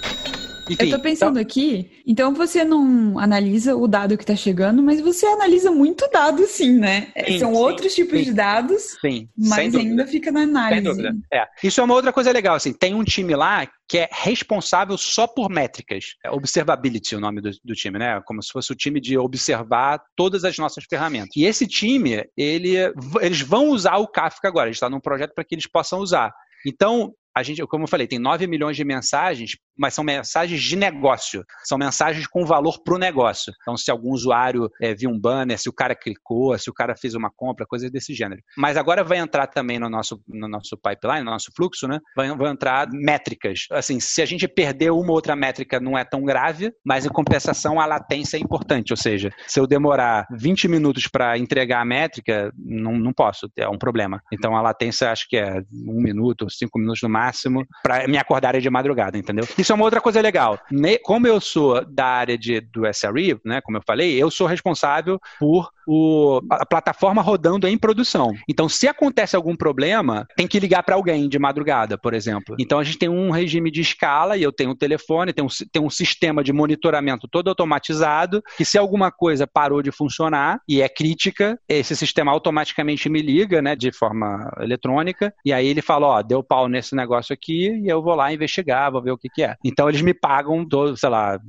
Enfim, eu tô pensando então... aqui, então você não analisa o dado que tá chegando, mas você analisa muito dado sim, né? Sim, São sim, outros tipos sim. de dados, sim, mas ainda fica na análise. Sem dúvida. É. Isso é uma outra coisa legal, assim, tem um time lá que é responsável só por métricas. É observability o nome do, do, time, né? Como se fosse o time de observar todas as nossas ferramentas. E esse time, ele, eles vão usar o Kafka agora. A gente está num projeto para que eles possam usar. Então, a gente, como eu falei, tem 9 milhões de mensagens, mas são mensagens de negócio. São mensagens com valor para o negócio. Então, se algum usuário é, viu um banner, se o cara clicou, se o cara fez uma compra, coisas desse gênero. Mas agora vai entrar também no nosso, no nosso pipeline, no nosso fluxo, né? Vai, entrar métricas. Assim, se a gente perder uma ou outra métrica, não é tão grave, mas em compensação a latência é importante. Ou seja, se eu demorar 20 minutos para entregar a métrica, não, não posso, é um problema. Então, a latência acho que é um minuto, cinco minutos no máximo máximo para me acordar de madrugada, entendeu? Isso é uma outra coisa legal. Como eu sou da área de, do SRE, né, como eu falei, eu sou responsável por o, a plataforma rodando em produção. Então, se acontece algum problema, tem que ligar para alguém de madrugada, por exemplo. Então, a gente tem um regime de escala e eu tenho um telefone, tem um, tem um sistema de monitoramento todo automatizado, que se alguma coisa parou de funcionar e é crítica, esse sistema automaticamente me liga, né, de forma eletrônica, e aí ele fala, ó, deu pau nesse negócio negócio aqui e eu vou lá investigar, vou ver o que, que é. Então eles me pagam todo, sei lá,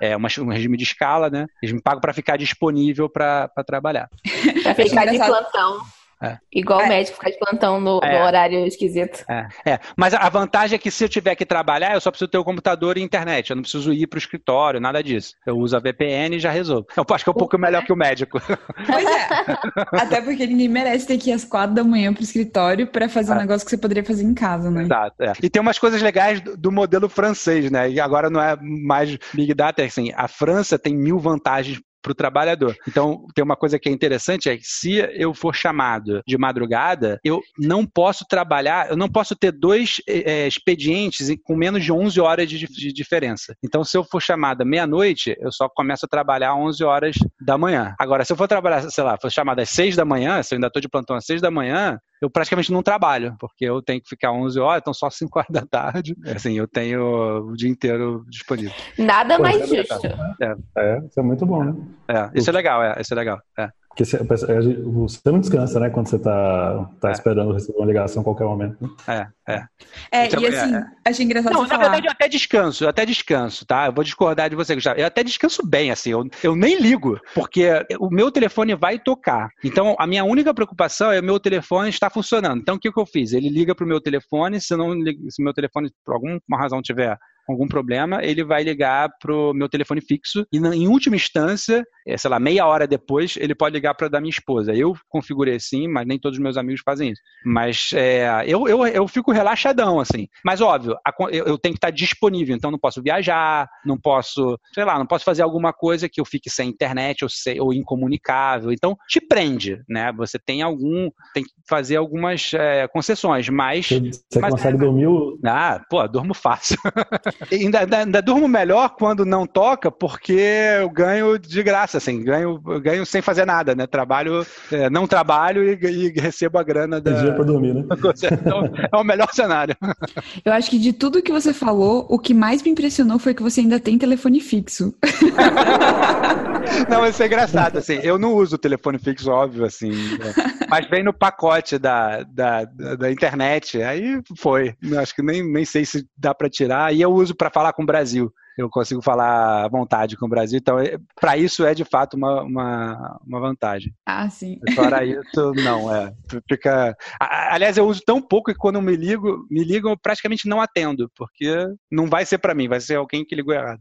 é uma, um regime de escala, né? Eles me pagam para ficar disponível para trabalhar. Para ficar de plantão. É. Igual o médico ficar de plantão no, no horário esquisito. É. Mas a vantagem é que se eu tiver que trabalhar, eu só preciso ter o computador e internet. Eu não preciso ir para o escritório, nada disso. Eu uso a VPN e já resolvo. Eu acho que é um pouco melhor que o médico. Pois é. Até porque ninguém merece ter que ir às quatro da manhã para o escritório para fazer um negócio que você poderia fazer em casa, né? Exato. É. E tem umas coisas legais do, do modelo francês, né? E agora não é mais Big Data, é assim, a França tem mil vantagens para o trabalhador. Então, tem uma coisa que é interessante, é que se eu for chamado de madrugada, eu não posso trabalhar, eu não posso ter dois é, expedientes com menos de 11 horas de, de diferença. Então, se eu for chamada meia-noite, eu só começo a trabalhar às 11 horas da manhã. Agora, se eu for trabalhar, sei lá, for chamada às 6 da manhã, se eu ainda estou de plantão às 6 da manhã, eu praticamente não trabalho, porque eu tenho que ficar 11 horas, então só 5 horas da tarde. Assim, eu tenho o dia inteiro disponível. Nada Pô, mais é justo. É. é, isso é muito bom, né? É, isso é legal, é, isso é legal. É. Porque você, você não descansa, né? Quando você tá, tá é. esperando receber uma ligação a qualquer momento. Né? É, é. É, então, e assim, é, achei engraçado Não, na falar. verdade, eu até descanso, eu até descanso, tá? Eu vou discordar de você, Gustavo. Eu até descanso bem, assim, eu, eu nem ligo, porque o meu telefone vai tocar. Então, a minha única preocupação é o meu telefone estar funcionando. Então, o que, que eu fiz? Ele liga pro meu telefone, se não se meu telefone, por alguma razão, tiver algum problema, ele vai ligar pro meu telefone fixo e, em última instância, é, sei lá, meia hora depois, ele pode ligar para da minha esposa. Eu configurei assim, mas nem todos os meus amigos fazem isso. Mas é, eu, eu, eu fico relaxadão, assim. Mas, óbvio, a, eu, eu, tenho que estar disponível, então não posso viajar, não posso, sei lá, não posso fazer alguma coisa que eu fique sem internet ou, sem, ou incomunicável. Então, te prende, né? Você tem algum, tem que fazer algumas é, concessões, mas... Você mas, consegue é, dormir? Ah, pô, durmo fácil. ainda, ainda, ainda, durmo melhor quando não toca, porque eu ganho de graça, assim, ganho, ganho sem fazer nada, né? Trabalho, é, não trabalho e, e, recebo a grana da. dia pra dormir, né? Então, é o melhor cenário. Eu acho que de tudo que você falou, o que mais me impressionou foi que você ainda tem telefone fixo. Não, isso é engraçado, assim, eu não uso o telefone fixo, óbvio, assim, é, mas vem no pacote da, da, da, internet, aí foi, acho que nem, nem sei se dá para tirar, e eu uso para falar com o Brasil, eu consigo falar à vontade com o Brasil, então é, para isso é de fato uma, uma, uma vantagem. Ah, sim. Fora isso, não, é, fica... Aliás, eu uso tão pouco que quando me ligo, me ligam, eu praticamente não atendo, porque não vai ser para mim, vai ser alguém que ligou errado.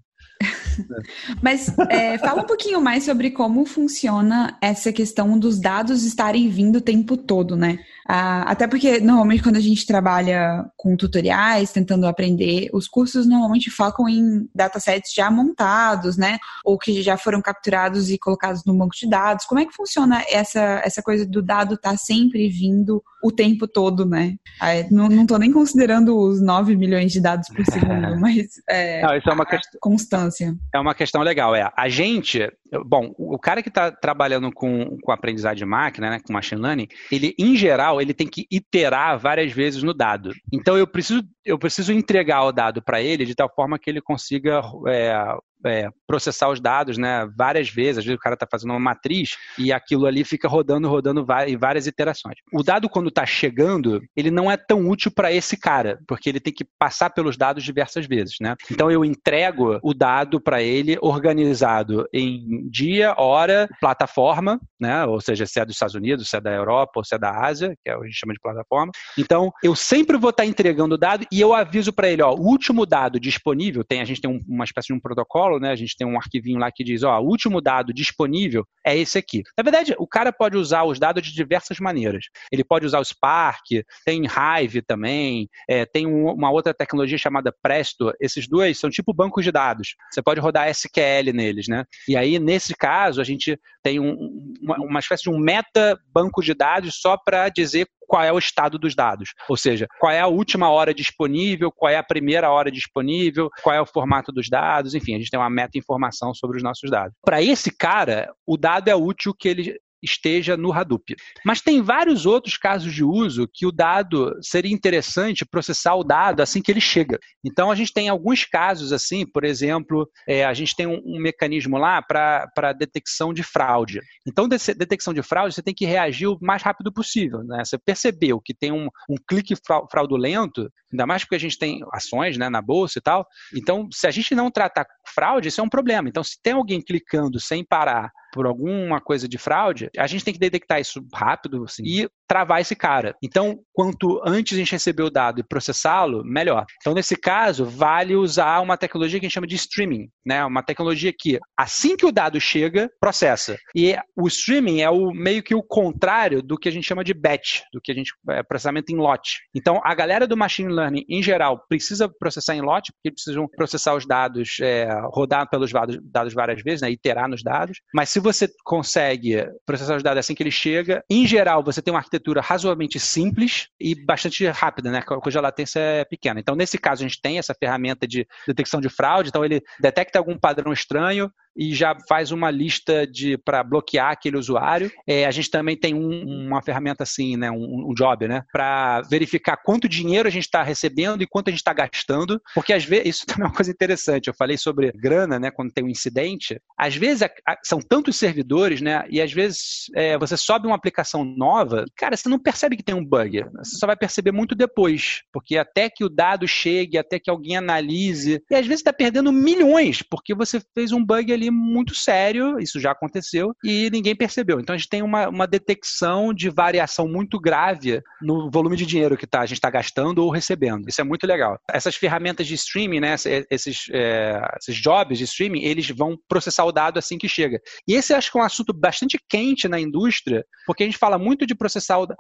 Mas é, fala um pouquinho mais sobre como funciona essa questão dos dados estarem vindo o tempo todo, né? Ah, até porque normalmente quando a gente trabalha com tutoriais, tentando aprender, os cursos normalmente focam em datasets já montados, né? Ou que já foram capturados e colocados no banco de dados. Como é que funciona essa, essa coisa do dado estar tá sempre vindo o tempo todo, né? Ah, não, não tô nem considerando os 9 milhões de dados por segundo, mas é, não, isso é uma questão, constância. É uma questão legal. É, a gente, bom, o cara que está trabalhando com, com aprendizagem de máquina, né, com machine learning, ele, em geral, ele tem que iterar várias vezes no dado. Então, eu preciso, eu preciso entregar o dado para ele de tal forma que ele consiga é, é, processar os dados né, várias vezes. Às vezes o cara está fazendo uma matriz e aquilo ali fica rodando, rodando em várias iterações. O dado, quando está chegando, ele não é tão útil para esse cara, porque ele tem que passar pelos dados diversas vezes. Né? Então eu entrego o dado para ele organizado em dia, hora, plataforma, né? ou seja, se é dos Estados Unidos, se é da Europa ou se é da Ásia, que é o que a gente chama de plataforma. Então eu sempre vou estar tá entregando o dado e eu aviso para ele: ó, o último dado disponível, tem, a gente tem um, uma espécie de um protocolo né? A gente tem um arquivinho lá que diz, ó, o último dado disponível é esse aqui. Na verdade, o cara pode usar os dados de diversas maneiras. Ele pode usar o Spark, tem Hive também, é, tem um, uma outra tecnologia chamada Presto. Esses dois são tipo bancos de dados. Você pode rodar SQL neles, né? E aí, nesse caso, a gente tem um, uma, uma espécie de um meta banco de dados só para dizer qual é o estado dos dados. Ou seja, qual é a última hora disponível, qual é a primeira hora disponível, qual é o formato dos dados, enfim, a gente tem uma meta-informação sobre os nossos dados. Para esse cara, o dado é útil que ele esteja no Hadoop. Mas tem vários outros casos de uso que o dado seria interessante processar o dado assim que ele chega. Então a gente tem alguns casos assim, por exemplo, é, a gente tem um, um mecanismo lá para detecção de fraude. Então, de, detecção de fraude, você tem que reagir o mais rápido possível. Né? Você percebeu que tem um, um clique fraudulento, ainda mais porque a gente tem ações né, na bolsa e tal. Então, se a gente não tratar fraude, isso é um problema. Então, se tem alguém clicando sem parar por alguma coisa de fraude, a gente tem que detectar isso rápido assim, e travar esse cara. Então, quanto antes a gente receber o dado e processá-lo, melhor. Então, nesse caso, vale usar uma tecnologia que a gente chama de streaming, né? Uma tecnologia que, assim que o dado chega, processa. E o streaming é o meio que o contrário do que a gente chama de batch, do que a gente é, processamento em lote. Então, a galera do machine learning, em geral, precisa processar em lote, porque precisam processar os dados, é, rodar pelos dados, várias vezes, né? iterar nos dados. Mas se você consegue processar os dados assim que ele chega, em geral, você tem uma arquitetura razoavelmente simples e bastante rápida, né? cuja latência é pequena. Então, nesse caso, a gente tem essa ferramenta de detecção de fraude, então ele detecta algum padrão estranho, e já faz uma lista de para bloquear aquele usuário. É, a gente também tem um, uma ferramenta assim, né, um, um job, né, para verificar quanto dinheiro a gente está recebendo e quanto a gente está gastando, porque às vezes isso também é uma coisa interessante. Eu falei sobre grana, né, quando tem um incidente. Às vezes a, a, são tantos servidores, né, e às vezes é, você sobe uma aplicação nova, cara, você não percebe que tem um bug. Você só vai perceber muito depois, porque até que o dado chegue, até que alguém analise, e às vezes está perdendo milhões porque você fez um bug ali ali muito sério, isso já aconteceu, e ninguém percebeu. Então a gente tem uma, uma detecção de variação muito grave no volume de dinheiro que tá, a gente está gastando ou recebendo. Isso é muito legal. Essas ferramentas de streaming, né, esses, é, esses jobs de streaming, eles vão processar o dado assim que chega. E esse acho que é um assunto bastante quente na indústria, porque a gente fala muito de processar o dado.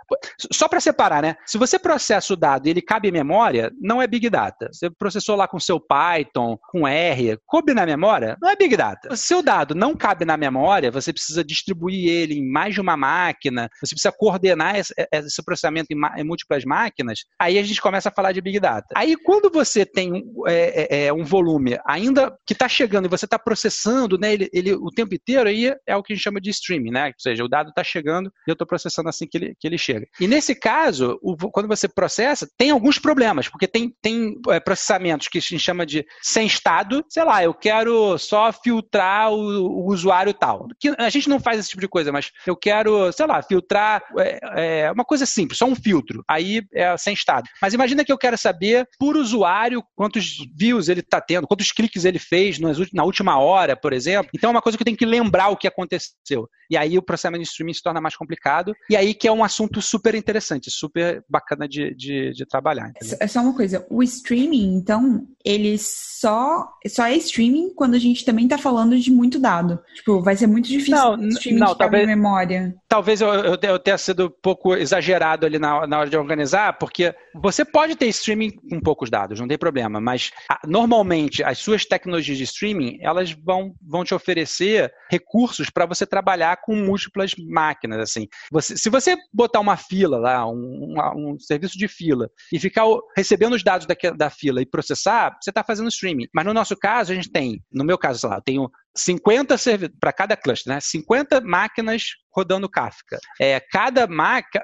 Só para separar, né? Se você processa o dado e ele cabe em memória, não é Big Data. Você processou lá com seu Python, com R, coube na memória, não é Big Data se o dado não cabe na memória, você precisa distribuir ele em mais de uma máquina, você precisa coordenar esse, esse processamento em, em, múltiplas máquinas, aí a gente começa a falar de Big Data. Aí quando você tem é, é, é um volume ainda que está chegando e você está processando né, ele, ele, o tempo inteiro, aí é o que a gente chama de streaming, né? Ou seja, o dado está chegando e eu estou processando assim que ele, que ele chega. E nesse caso, o, quando você processa, tem alguns problemas, porque tem, tem é, processamentos que a gente chama de sem estado, sei lá, eu quero só filtrar filtrar o, o, usuário tal. Que a gente não faz esse tipo de coisa, mas eu quero, sei lá, filtrar é, é, uma coisa simples, só um filtro. Aí é sem estado. Mas imagina que eu quero saber por usuário quantos views ele está tendo, quantos cliques ele fez na última hora, por exemplo. Então é uma coisa que eu tenho que lembrar o que aconteceu. E aí o processamento de streaming se torna mais complicado. E aí que é um assunto super interessante, super bacana de, de, de trabalhar. Entendeu? É só uma coisa, o streaming, então, ele só, só é streaming quando a gente também está falando de muito dado. Tipo, vai ser muito difícil não, streaming não, talvez, memória. Talvez eu, eu, eu, tenha sido um pouco exagerado ali na, na hora de organizar, porque você pode ter streaming com poucos dados, não tem problema, mas a, normalmente as suas tecnologias de streaming, elas vão, vão te oferecer recursos para você trabalhar com múltiplas máquinas, assim. Você, se você botar uma fila lá, um, um, serviço de fila, e ficar recebendo os dados da, da fila e processar, você está fazendo streaming. Mas no nosso caso, a gente tem, no meu caso, sei lá, eu tenho 50 servidores, para cada cluster, né? 50 máquinas rodando Kafka. É, cada,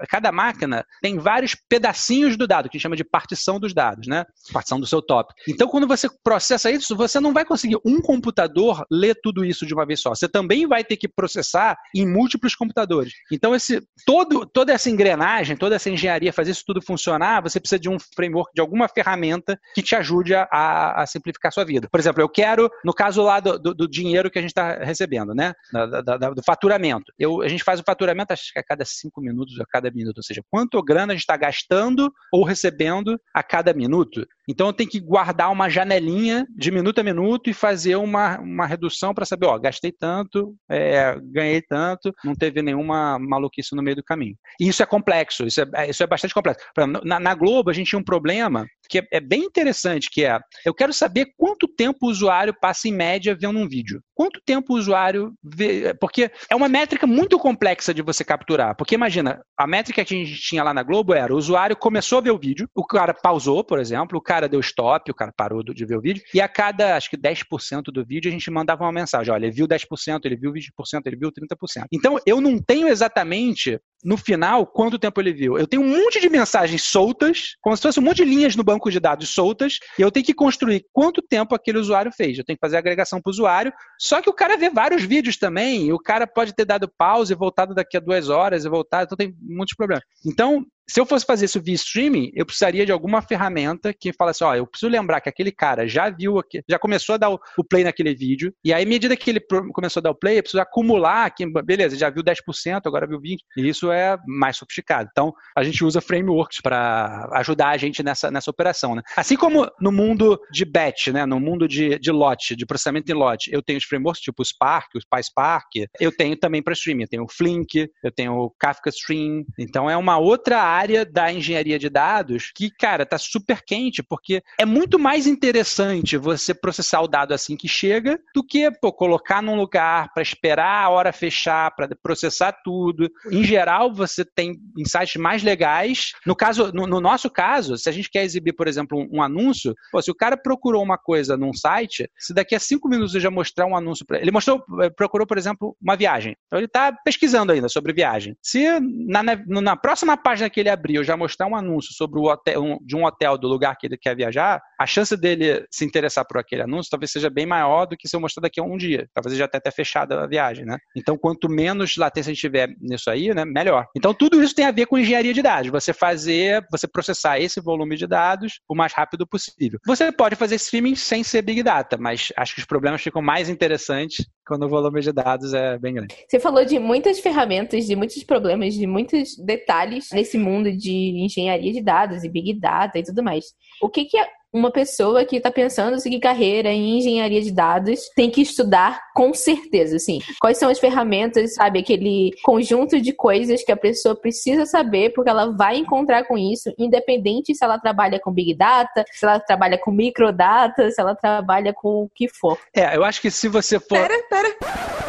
cada máquina tem vários pedacinhos do dado, que a gente chama de partição dos dados, né? Partição do seu top. Então, quando você processa isso, você não vai conseguir um computador ler tudo isso de uma vez só. Você também vai ter que processar em múltiplos computadores. Então, esse, todo, toda essa engrenagem, toda essa engenharia, fazer isso tudo funcionar, você precisa de um framework, de alguma ferramenta que te ajude a, a simplificar a sua vida. Por exemplo, eu quero, no caso lá do, do, do dinheiro que a gente está recebendo, né? Da, da, da, do faturamento. Eu, a gente gente faz o faturamento, acho que a cada cinco minutos, a cada minuto, ou seja, quanto grana a gente está gastando ou recebendo a cada minuto. Então eu tenho que guardar uma janelinha de minuto a minuto e fazer uma, uma redução para saber, ó, gastei tanto, é, ganhei tanto, não teve nenhuma maluquice no meio do caminho. E isso é complexo, isso é, isso é bastante complexo. Na, na Globo a gente tinha um problema que é, é, bem interessante, que é, eu quero saber quanto tempo o usuário passa em média vendo um vídeo. Quanto tempo o usuário vê, porque é uma métrica muito complexa de você capturar, porque imagina, a métrica que a gente tinha lá na Globo era, o usuário começou a ver o vídeo, o cara pausou, por exemplo, o cara deu stop, o cara parou de ver o vídeo, e a cada, acho que 10% do vídeo a gente mandava uma mensagem, olha, ele viu 10%, ele viu 20%, ele viu 30%. Então, eu não tenho exatamente no final quanto tempo ele viu. Eu tenho um monte de mensagens soltas, como se fosse um monte de linhas no banco de dados soltas, e eu tenho que construir quanto tempo aquele usuário fez. Eu tenho que fazer agregação para o usuário. Só que o cara vê vários vídeos também, e o cara pode ter dado pausa e voltado daqui a duas horas e voltado, então tem muitos problemas. Então, se eu fosse fazer isso via streaming, eu precisaria de alguma ferramenta que falasse, ó, eu preciso lembrar que aquele cara já viu, já começou a dar o, o play naquele vídeo, e aí, à medida que ele começou a dar o play, eu preciso acumular, que, beleza, já viu 10%, agora viu 20%, e isso é mais sofisticado. Então, a gente usa frameworks para ajudar a gente nessa, nessa operação, né? Assim como no mundo de batch, né, no mundo de, de lote, de processamento em lote, eu tenho os frameworks tipo o Spark, o PySpark, eu tenho também para streaming, eu tenho o Flink, eu tenho o Kafka Stream, então é uma outra área da engenharia de dados que, cara, tá super quente, porque é muito mais interessante você processar o dado assim que chega do que pô, colocar num lugar para esperar a hora fechar, para processar tudo. Em geral, você tem insights mais legais. No caso, no, no nosso caso, se a gente quer exibir, por exemplo, um, um anúncio, pô, se o cara procurou uma coisa num site, se daqui a cinco minutos eu já mostrar um anúncio para ele, ele mostrou, eh, procurou, por exemplo, uma viagem. Então ele está pesquisando ainda sobre viagem. Se na, na, próxima página que ele abrir eu já mostrar um anúncio sobre o hotel, um, de um hotel do lugar que ele quer viajar, a chance dele se interessar por aquele anúncio talvez seja bem maior do que se eu mostrar daqui a um dia. Talvez já tenha até fechado a viagem, né? Então, quanto menos latência a gente tiver nisso aí, né, melhor. Então, tudo isso tem a ver com engenharia de dados. Você fazer, você processar esse volume de dados o mais rápido possível. Você pode fazer streaming sem ser Big Data, mas acho que os problemas ficam mais interessantes quando o volume de dados é bem grande. Você falou de muitas ferramentas, de muitos problemas, de muitos detalhes nesse mundo de engenharia de dados e Big Data e tudo mais. O que, que uma pessoa que está pensando em seguir carreira em engenharia de dados tem que estudar com certeza, assim. Quais são as ferramentas, sabe? Aquele conjunto de coisas que a pessoa precisa saber, porque ela vai encontrar com isso, independente se ela trabalha com Big Data, se ela trabalha com microdata, se ela trabalha com o que for. É, eu acho que se você for. Pera, pera.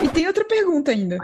E tem outra pergunta ainda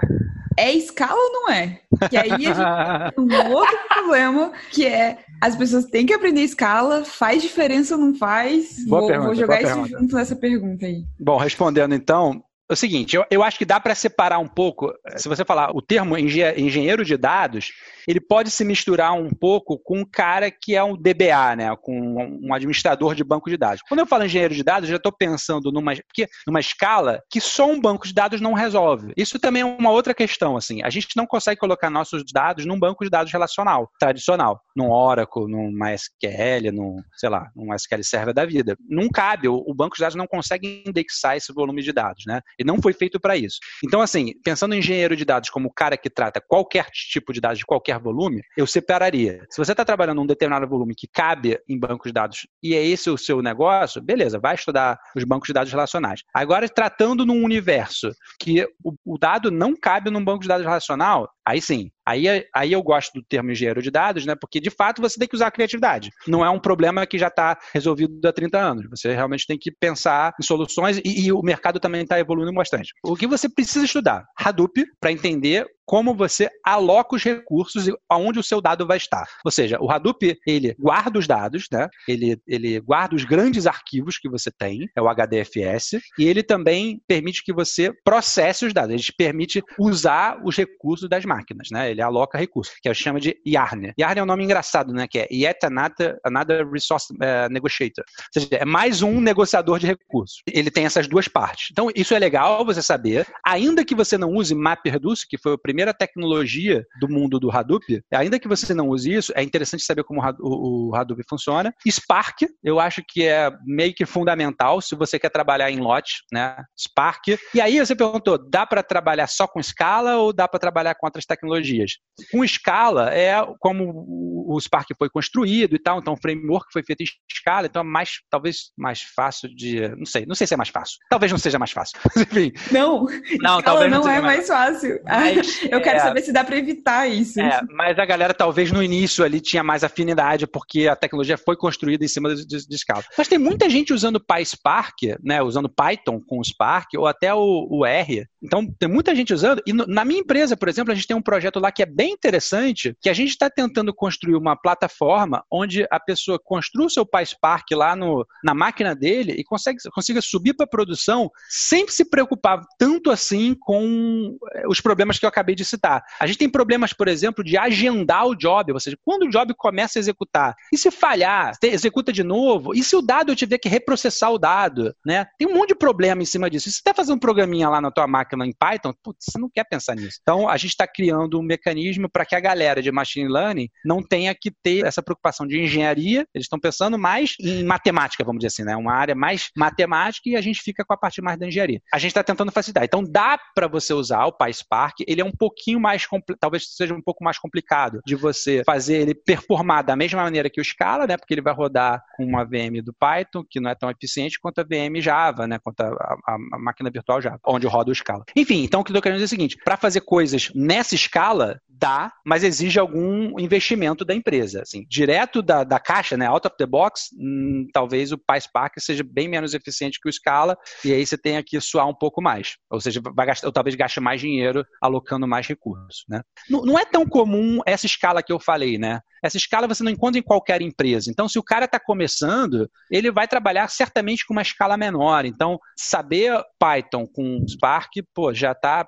é escala ou não é? E aí a gente tem um outro problema, que é as pessoas têm que aprender escala, faz diferença ou não faz? Boa vou, pergunta, vou jogar isso pergunta. junto nessa pergunta aí. Bom, respondendo então, é o seguinte, eu, eu acho que dá para separar um pouco, se você falar o termo engenheiro de dados, ele pode se misturar um pouco com um cara que é um DBA, né, com um administrador de banco de dados. Quando eu falo engenheiro de dados, eu já estou pensando numa, porque, numa escala que só um banco de dados não resolve. Isso também é uma outra questão, assim, a gente não consegue colocar nossos dados num banco de dados relacional, tradicional, num Oracle, num MySQL, num, sei lá, num SQL Server da vida. Não cabe, o, o banco de dados não consegue indexar esse volume de dados, né? E não foi feito para isso. Então, assim, pensando em engenheiro de dados como o cara que trata qualquer tipo de dados de qualquer volume, eu separaria. Se você está trabalhando um determinado volume que cabe em bancos de dados e é esse o seu negócio, beleza, vai estudar os bancos de dados relacionais. Agora, tratando num universo que o, o dado não cabe num banco de dados relacional, aí sim, Aí, aí eu gosto do termo engenheiro de dados, né? Porque de fato você tem que usar a criatividade. Não é um problema que já está resolvido há 30 anos. Você realmente tem que pensar em soluções e, e o mercado também está evoluindo bastante. O que você precisa estudar? Hadoop, para entender como você aloca os recursos e aonde o seu dado vai estar. Ou seja, o Hadoop, ele guarda os dados, né? ele, ele guarda os grandes arquivos que você tem, é o HDFS, e ele também permite que você processe os dados, ele te permite usar os recursos das máquinas, né? ele aloca recursos, que a gente chama de YARN. YARN é um nome engraçado, né? que é Yet Another, another Resource uh, Negotiator. Ou seja, é mais um negociador de recursos. Ele tem essas duas partes. Então, isso é legal você saber, ainda que você não use MapReduce, que foi o primeiro primeira tecnologia do mundo do Hadoop, ainda que você não use isso, é interessante saber como o Hadoop funciona. Spark, eu acho que é meio que fundamental se você quer trabalhar em lote, né? Spark. E aí você perguntou, dá para trabalhar só com Scala ou dá para trabalhar com outras tecnologias? Com Scala é como o Spark foi construído e tal, então o framework foi feito em Scala, então é mais, talvez mais fácil de, não sei, não sei se é mais fácil. Talvez não seja mais fácil. Enfim. Não, não, talvez não, não é mais fácil. Mas, eu quero é, saber se dá para evitar isso. É, mas a galera talvez no início ali tinha mais afinidade, porque a tecnologia foi construída em cima de, de, de Scala. Mas tem muita gente usando PySpark, né, usando Python com o Spark, ou até o, o R. Então, tem muita gente usando. E no, na minha empresa, por exemplo, a gente tem um projeto lá que é bem interessante, que a gente está tentando construir uma plataforma onde a pessoa construa o seu PySpark lá no, na máquina dele e consegue, consiga subir para produção sem se preocupar tanto assim com eh, os problemas que eu acabei de citar. A gente tem problemas, por exemplo, de agendar o job, ou seja, quando o job começa a executar. E se falhar, executa de novo? E se o dado eu tiver que reprocessar o dado? Né? Tem um monte de problema em cima disso. Se você está fazendo um programinha lá na tua máquina em Python, putz, você não quer pensar nisso. Então, a gente está criando um mecanismo para que a galera de machine learning não tenha que ter essa preocupação de engenharia. Eles estão pensando mais em matemática, vamos dizer assim, né? Uma área mais matemática e a gente fica com a parte mais da engenharia. A gente está tentando facilitar. Então, dá para você usar o PySpark. Ele é um pouquinho mais, talvez seja um pouco mais complicado de você fazer ele performar da mesma maneira que o Scala, né? Porque ele vai rodar com uma VM do Python, que não é tão eficiente quanto a VM Java, né? Quanto a, a, a máquina virtual Java, onde roda o Scala. Enfim, então o que eu querendo dizer é o seguinte: para fazer coisas nessa escala, dá, mas exige algum investimento da empresa. Assim, direto da, da caixa, né, out of the box, hum, talvez o PySpark seja bem menos eficiente que o Scala, e aí você tenha que suar um pouco mais. Ou seja, vai gastar, ou talvez gaste mais dinheiro alocando mais recursos. Né? Não, não é tão comum essa escala que eu falei, né? Essa escala você não encontra em qualquer empresa. Então, se o cara está começando, ele vai trabalhar certamente com uma escala menor. Então, saber Python com Spark, pô, já está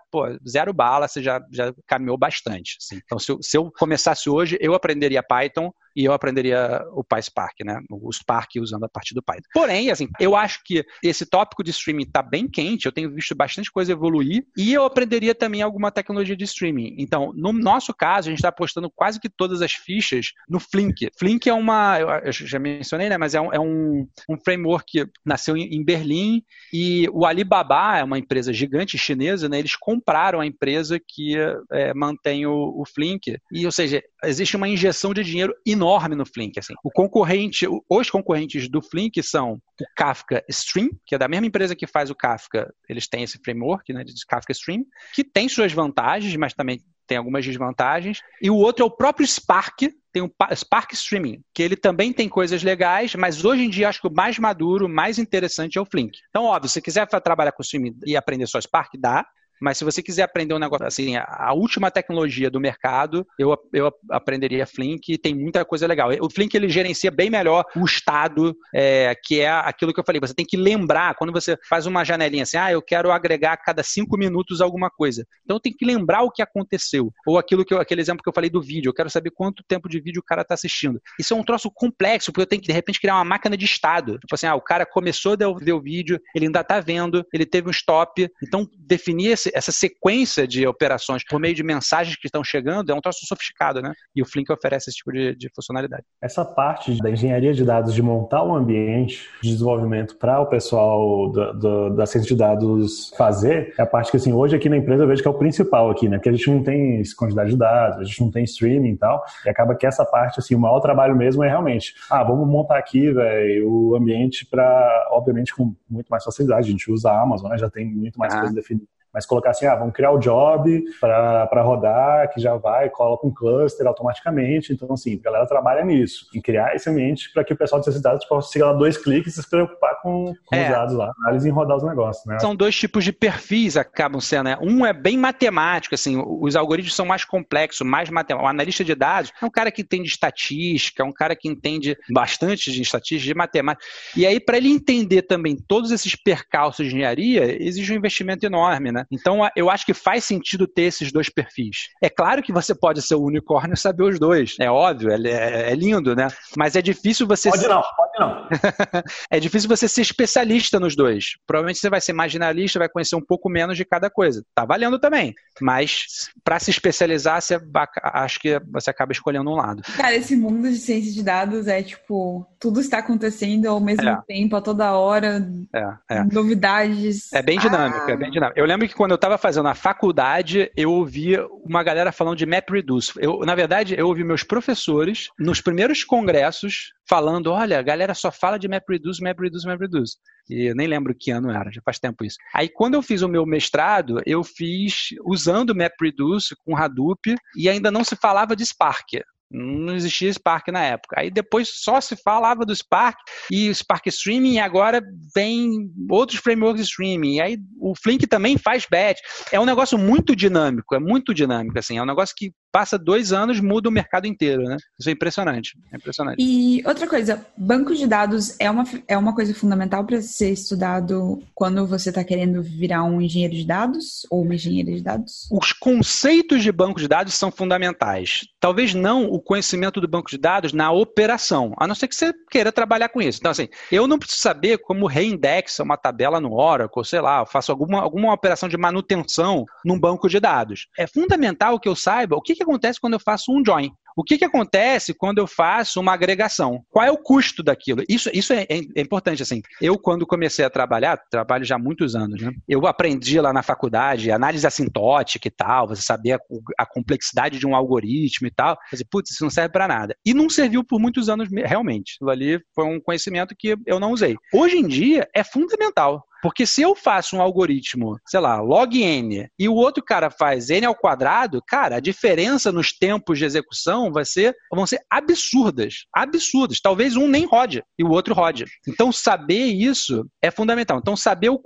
zero bala, você já, já caminhou bastante. Então, se eu, se eu começasse hoje, eu aprenderia Python e eu aprenderia o PySpark, né? O Spark usando a partir do Python. Porém, assim, eu acho que esse tópico de streaming está bem quente, eu tenho visto bastante coisa evoluir e eu aprenderia também alguma tecnologia de streaming. Então, no nosso caso, a gente está apostando quase que todas as fichas no Flink. Flink é uma, eu já mencionei, né? Mas é um, é um, um framework que nasceu em Berlim e o Alibaba é uma empresa gigante chinesa, né? Eles compraram a empresa que é, mantém o, o Flink. E, ou seja, existe uma injeção de dinheiro enorme no Flink. Assim. O concorrente, os concorrentes do Flink são o Kafka Stream, que é da mesma empresa que faz o Kafka, eles têm esse framework né, de Kafka Stream, que tem suas vantagens, mas também tem algumas desvantagens. E o outro é o próprio Spark, tem o Spark Streaming, que ele também tem coisas legais, mas hoje em dia acho que o mais maduro, mais interessante é o Flink. Então, óbvio, se quiser trabalhar com streaming e aprender só Spark, dá. Mas se você quiser aprender um negócio assim, a última tecnologia do mercado, eu, eu aprenderia Flink e tem muita coisa legal. O Flink ele gerencia bem melhor o estado, é, que é aquilo que eu falei. Você tem que lembrar, quando você faz uma janelinha assim, ah, eu quero agregar a cada cinco minutos alguma coisa. Então tem que lembrar o que aconteceu. Ou aquilo que eu, aquele exemplo que eu falei do vídeo, eu quero saber quanto tempo de vídeo o cara está assistindo. Isso é um troço complexo, porque eu tenho que, de repente, criar uma máquina de estado. Tipo assim, ah, o cara começou a ver o vídeo, ele ainda está vendo, ele teve um stop. Então, definir esse, essa sequência de operações por meio de mensagens que estão chegando é um troço sofisticado, né? E o Flink oferece esse tipo de, de funcionalidade. Essa parte da engenharia de dados, de montar um ambiente de desenvolvimento para o pessoal do, do, da ciência de dados fazer, é a parte que, assim, hoje aqui na empresa eu vejo que é o principal aqui, né? Porque a gente não tem quantidade de dados, a gente não tem streaming e tal, e acaba que essa parte, assim, o maior trabalho mesmo é realmente, ah, vamos montar aqui, velho, o ambiente para, obviamente, com muito mais facilidade. A gente usa a Amazon, né? Já tem muito mais ah. coisa definida mas colocar assim, ah, vamos criar o job para rodar, que já vai, coloca um cluster automaticamente. Então, assim, a galera trabalha nisso, em criar esse ambiente para que o pessoal de necessidades possa dar dois cliques e se preocupar com, com é. os dados lá, análise e rodar os negócios. Né? São dois tipos de perfis acabam sendo, né? Um é bem matemático, assim, os algoritmos são mais complexos, mais matemáticos. O analista de dados é um cara que entende estatística, é um cara que entende bastante de estatística, de matemática. E aí, para ele entender também todos esses percalços de engenharia, exige um investimento enorme, né? Então, eu acho que faz sentido ter esses dois perfis. É claro que você pode ser o unicórnio e saber os dois. É óbvio, é, é, é lindo, né? Mas é difícil você. Pode ser... não, pode não. é difícil você ser especialista nos dois. Provavelmente você vai ser mais generalista, vai conhecer um pouco menos de cada coisa. Tá valendo também. Mas para se especializar, você, acho que você acaba escolhendo um lado. Cara, esse mundo de ciência de dados é tipo, tudo está acontecendo ao mesmo é. tempo, a toda hora. É, é. Novidades. É bem dinâmico, ah. é bem dinâmico. Eu lembro que quando eu estava fazendo a faculdade, eu ouvia uma galera falando de MapReduce. Eu, na verdade, eu ouvi meus professores nos primeiros congressos falando: olha, a galera só fala de MapReduce, MapReduce, MapReduce. E eu nem lembro que ano era, já faz tempo isso. Aí, quando eu fiz o meu mestrado, eu fiz usando MapReduce com Hadoop e ainda não se falava de Spark. Não existia Spark na época. Aí depois só se falava do Spark e o Spark Streaming, e agora vem outros frameworks de streaming. E aí o Flink também faz batch. É um negócio muito dinâmico, é muito dinâmico, assim. É um negócio que passa dois anos, muda o mercado inteiro, né? Isso é impressionante. É impressionante. E outra coisa, banco de dados é uma, é uma coisa fundamental para ser estudado quando você está querendo virar um engenheiro de dados ou uma engenheira de dados? Os conceitos de banco de dados são fundamentais. Talvez não o conhecimento do banco de dados na operação, a não ser que você queira trabalhar com isso. Então, assim, eu não preciso saber como reindexa uma tabela no Oracle, sei lá, eu faço alguma, alguma operação de manutenção num banco de dados. É fundamental que eu saiba o que, que acontece quando eu faço um join. O que, que acontece quando eu faço uma agregação? Qual é o custo daquilo? Isso, isso é, é, é, importante, assim. Eu, quando comecei a trabalhar, trabalho já há muitos anos, né? Eu aprendi lá na faculdade análise assintótica e tal, você saber a, a complexidade de um algoritmo e tal. Fazer, putz, isso não serve para nada. E não serviu por muitos anos realmente. Aquilo ali foi um conhecimento que eu não usei. Hoje em dia, é fundamental. Porque se eu faço um algoritmo, sei lá, log n, e o outro cara faz n ao quadrado, cara, a diferença nos tempos de execução vai ser, vão ser absurdas. Absurdas. Talvez um nem rode e o outro rode. Então, saber isso é fundamental. Então, saber o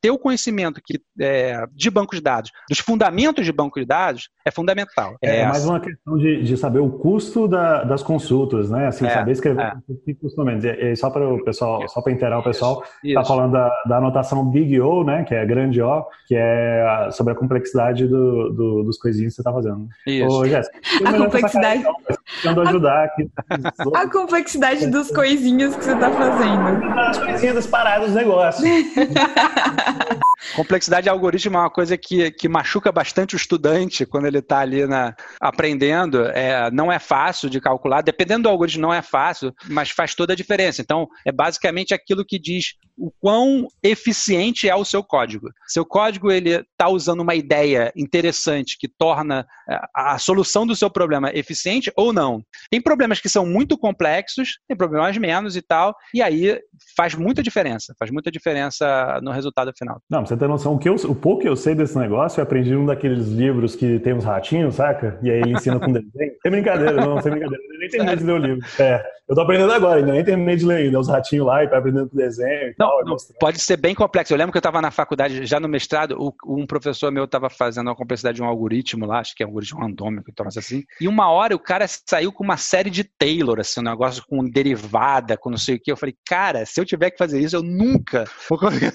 ter o conhecimento que, é, de banco de dados, dos fundamentos de banco de dados, é fundamental. É, é mais uma questão de, de saber o custo da, das consultas, né? Assim, é, saber escrever é. o custo menos. E, só para o pessoal, só para inteirar o pessoal, está falando da, da anotação anotação Big O, né, que é grande O, que é sobre a complexidade do, do dos coisinhos que você está fazendo. Isso. Ô, Jéssica, a complexidade. Tentando ajudar aqui. a complexidade dos coisinhos que você está fazendo. As coisinhas das paradas do negócio. Complexidade de algoritmo é uma coisa que, que machuca bastante o estudante quando ele está ali na, aprendendo. É, não é fácil de calcular, dependendo do algoritmo, não é fácil, mas faz toda a diferença. Então, é basicamente aquilo que diz o quão eficiente é o seu código. Seu código ele está usando uma ideia interessante que torna é, a solução do seu problema eficiente ou não. Tem problemas que são muito complexos, tem problemas menos e tal, e aí faz muita diferença, faz muita diferença no resultado final. Não, você tem noção, o, que eu, o pouco que eu sei desse negócio, eu aprendi um daqueles livros que tem uns ratinhos, saca? E aí ele ensina com desenho. Sem brincadeira, não, sem brincadeira. Eu nem terminei de ler o livro. É, eu tô aprendendo agora, ainda nem terminei de ler ainda. Os ratinhos lá e vai aprendendo com desenho e não. Não, pode ser bem complexo. Eu lembro que eu estava na faculdade, já no mestrado, um professor meu estava fazendo a complexidade de um algoritmo lá, acho que é um algoritmo randômico, então assim. E uma hora o cara saiu com uma série de Taylor, assim, um negócio com derivada, com não sei o que. Eu falei, cara, se eu tiver que fazer isso, eu nunca vou conseguir.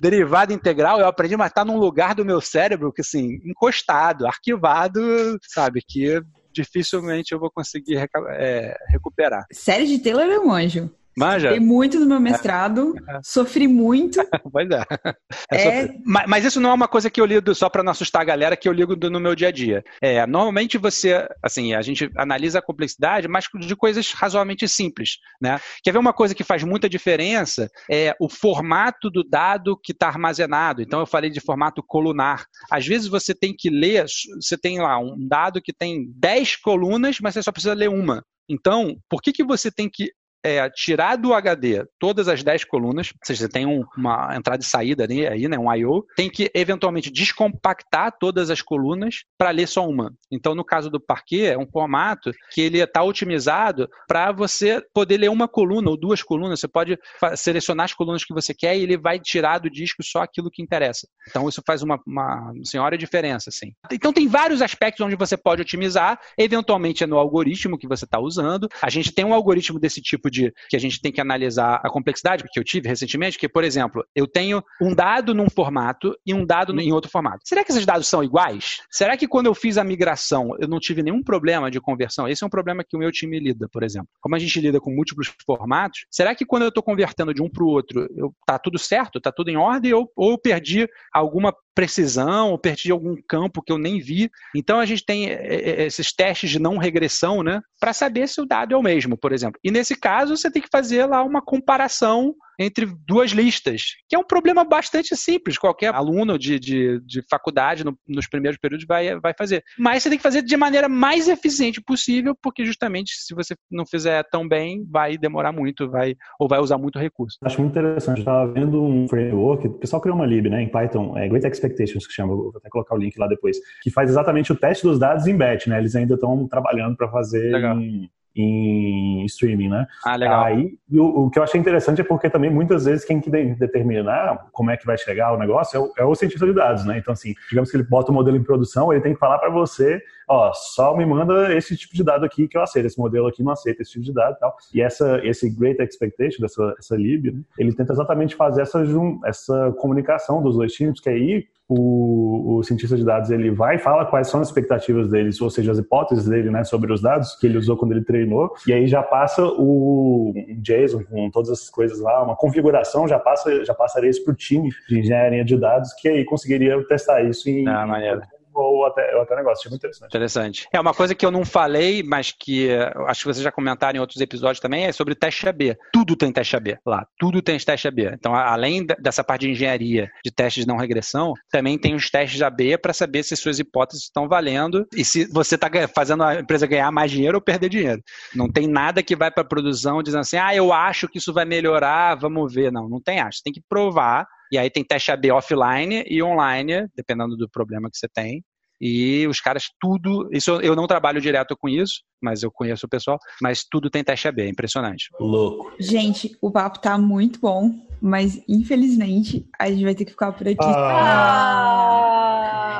derivada integral, eu aprendi, mas tá num lugar do meu cérebro que, assim, encostado, arquivado, sabe, que dificilmente eu vou conseguir é, recuperar. Série de Taylor é um anjo. Manja? Muito no meu mestrado, sofri muito. pois é. é... é... Mas, mas, isso não é uma coisa que eu lido só para não assustar a galera, que eu ligo no meu dia a dia. É, normalmente você, assim, a gente analisa a complexidade, mas de coisas razoavelmente simples, né? Quer ver uma coisa que faz muita diferença? É o formato do dado que está armazenado. Então, eu falei de formato colunar. Às vezes você tem que ler, você tem lá um dado que tem 10 colunas, mas você só precisa ler uma. Então, por que, que você tem que é tirar do HD todas as 10 colunas, ou seja, você tem um, uma entrada e saída ali, aí, né, um I/O, tem que eventualmente descompactar todas as colunas para ler só uma. Então, no caso do Parquet, é um formato que ele está otimizado para você poder ler uma coluna ou duas colunas. Você pode selecionar as colunas que você quer e ele vai tirar do disco só aquilo que interessa. Então, isso faz uma, uma senhora diferença, assim. Então, tem vários aspectos onde você pode otimizar. Eventualmente, é no algoritmo que você está usando. A gente tem um algoritmo desse tipo tipo de que a gente tem que analisar a complexidade, que eu tive recentemente, que, por exemplo, eu tenho um dado num formato e um dado em outro formato. Será que esses dados são iguais? Será que quando eu fiz a migração eu não tive nenhum problema de conversão? Esse é um problema que o meu time lida, por exemplo. Como a gente lida com múltiplos formatos, será que quando eu estou convertendo de um para o outro, eu, tá tudo certo? Tá tudo em ordem? Ou, ou eu perdi alguma precisão, ou perdi algum campo que eu nem vi? Então a gente tem é, é, esses testes de não regressão, né? Para saber se o dado é o mesmo, por exemplo. E nesse caso, você tem que fazer lá uma comparação entre duas listas, que é um problema bastante simples, qualquer aluno de, de, de faculdade no, nos primeiros períodos vai, vai fazer. Mas você tem que fazer de maneira mais eficiente possível, porque justamente se você não fizer tão bem, vai demorar muito, vai ou vai usar muito recurso. Acho muito interessante. Eu estava vendo um framework, o pessoal criou uma lib, né, em Python, é Great Expectations que chama, vou até colocar o link lá depois, que faz exatamente o teste dos dados em batch, né? Eles ainda estão trabalhando para fazer em, em streaming, né? Ah, legal. Aí, o, o, que eu achei interessante é porque também muitas vezes quem que determinar como é que vai chegar o negócio é o, é o cientista de dados, né? Então, assim, digamos que ele bota o modelo em produção, ele tem que falar para você ó, só me manda esse tipo de dado aqui que eu aceito, esse modelo aqui não aceita esse tipo de dado e tal. E essa, esse Great Expectation, dessa essa lib, né, ele tenta exatamente fazer essa, essa comunicação dos dois times, que aí o, o, cientista de dados ele vai e fala quais são as expectativas deles, ou seja, as hipóteses dele né, sobre os dados que ele usou quando ele treinou, e aí já passa o JSON com todas essas coisas lá, uma configuração, já, passa, já passaria isso para o time de engenharia de dados, que aí conseguiria testar isso em, ah, maneiro ou até, ou até negócio. Achei muito interessante. Interessante. É uma coisa que eu não falei, mas que acho que vocês já comentaram em outros episódios também, é sobre teste AB. Tudo tem teste AB lá. Tudo tem teste AB. Então, além dessa parte de engenharia de testes de não regressão, também tem os testes AB para saber se suas hipóteses estão valendo e se você está fazendo a empresa ganhar mais dinheiro ou perder dinheiro. Não tem nada que vai para a produção dizendo assim, ah, eu acho que isso vai melhorar, vamos ver. Não, não tem acho. Tem que provar e aí tem teste AB offline e online, dependendo do problema que você tem. E os caras tudo, isso eu não trabalho direto com isso, mas eu conheço o pessoal, mas tudo tem teste AB, é impressionante. Louco. Gente, o papo tá muito bom, mas infelizmente a gente vai ter que ficar por aqui. Ah.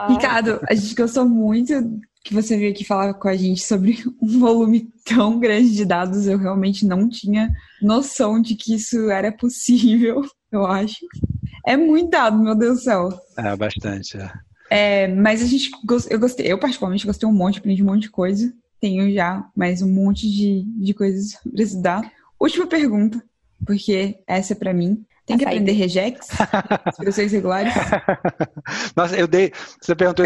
Ricardo, a gente gostou muito que você veio aqui falar com a gente sobre um volume tão grande de dados. Eu realmente não tinha noção de que isso era possível, eu acho. É muito dado, meu Deus do céu. É, bastante. É. É, mas a gente eu gostei, eu particularmente gostei um monte, aprendi um monte de coisa. Tenho já mais um monte de, de coisas para estudar. Última pergunta, porque essa é para mim. Tem que aprender regex, expressões regulares. Nossa, eu dei. Você perguntou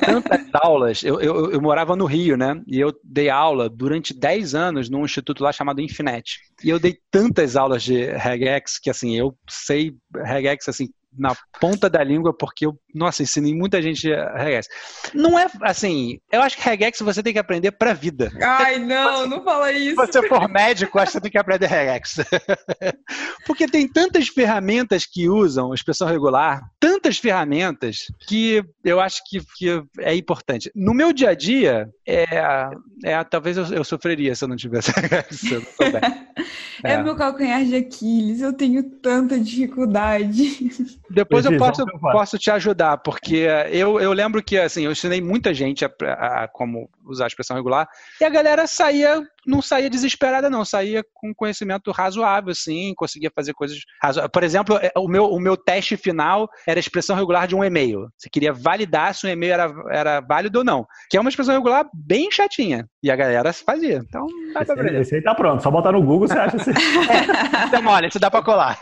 tantas aulas. Eu, eu, eu, morava no Rio, né? E eu dei aula durante 10 anos num instituto lá chamado Infinet. E eu dei tantas aulas de regex que, assim, eu sei regex, assim, na ponta da língua, porque eu, nossa, ensinei muita gente regex. Não é assim, eu acho que regex você tem que aprender pra vida. Ai, não, não fala isso. Se você for médico, acho que você tem que aprender regex. porque tem tantas ferramentas que usam expressão regular, tantas ferramentas que eu acho que, que é importante. No meu dia a dia, é, é talvez eu, eu sofreria se eu não tivesse regex. é. é meu calcanhar de Aquiles, eu tenho tanta dificuldade. Depois eu posso, posso te ajudar, porque eu, eu lembro que assim, eu ensinei muita gente a, a, a como usar a expressão regular, e a galera saía, não saía desesperada, não, saía com conhecimento razoável, assim, conseguia fazer coisas razoáveis. Por exemplo, é, o meu, o meu teste final era a expressão regular de um e-mail. Você queria validar se o e-mail era, era válido ou não, que é uma expressão regular bem chatinha, e a galera fazia. Então, dá pra aprender. Esse aí tá pronto, só botar no Google você acha assim. é, então, olha, isso dá pra colar.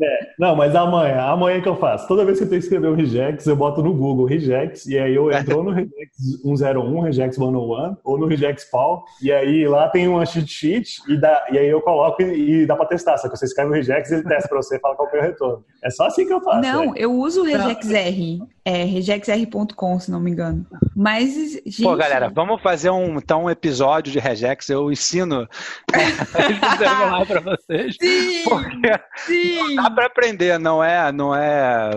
É, não, mas amanhã, amanhã que eu faço? Toda vez que eu tenho que escrever um regex, eu boto no Google regex, e aí eu entro no regex 101, regex 101, One ou no Regex Paul. E aí lá tem uma cheat sheet e, dá, e aí eu coloco e, e dá para testar. Só que você escreve o Regex e ele testa para você e fala qual é o retorno. É só assim que eu faço. Não, eu uso o Regex R. É regexr.com, se não me engano. Mas, gente... Pô, galera, vamos fazer um, então, um episódio de Regex. Eu ensino lá para vocês. Sim, porque sim. dá para aprender, não é, não é...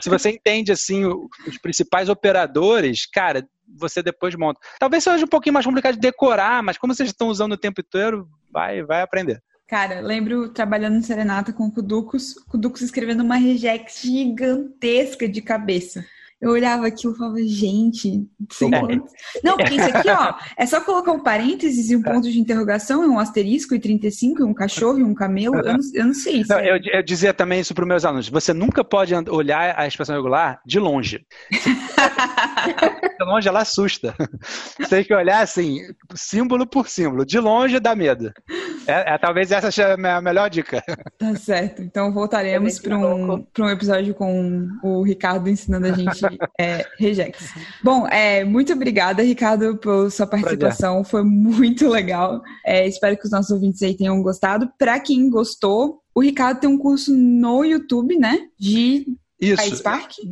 Se você entende, assim, os principais operadores, cara, você depois monta. Talvez seja um pouquinho mais complicado de decorar, mas como vocês estão usando o tempo inteiro, vai, vai aprender. Cara, lembro trabalhando no Serenata com o Kuducos, Kuducos escrevendo uma regex gigantesca de cabeça. Eu olhava aquilo e falava, gente, sem é. Não, porque isso aqui, ó, é só colocar um parênteses e um ponto de interrogação, e um asterisco, e 35, e um cachorro, e um camelo. Eu não, eu não sei isso. Não, eu, eu, dizia também isso para os meus alunos. Você nunca pode olhar a expressão regular de longe. de longe ela assusta. Você tem que olhar assim, símbolo por símbolo. De longe dá medo. É, é talvez essa seja a melhor dica. Tá certo. Então voltaremos para um, um episódio com o Ricardo ensinando a gente é, Regex. Bom, é, muito obrigada, Ricardo, pela sua participação. Prazer. Foi muito legal. É, espero que os nossos ouvintes aí tenham gostado. Para quem gostou, o Ricardo tem um curso no YouTube, né? De isso.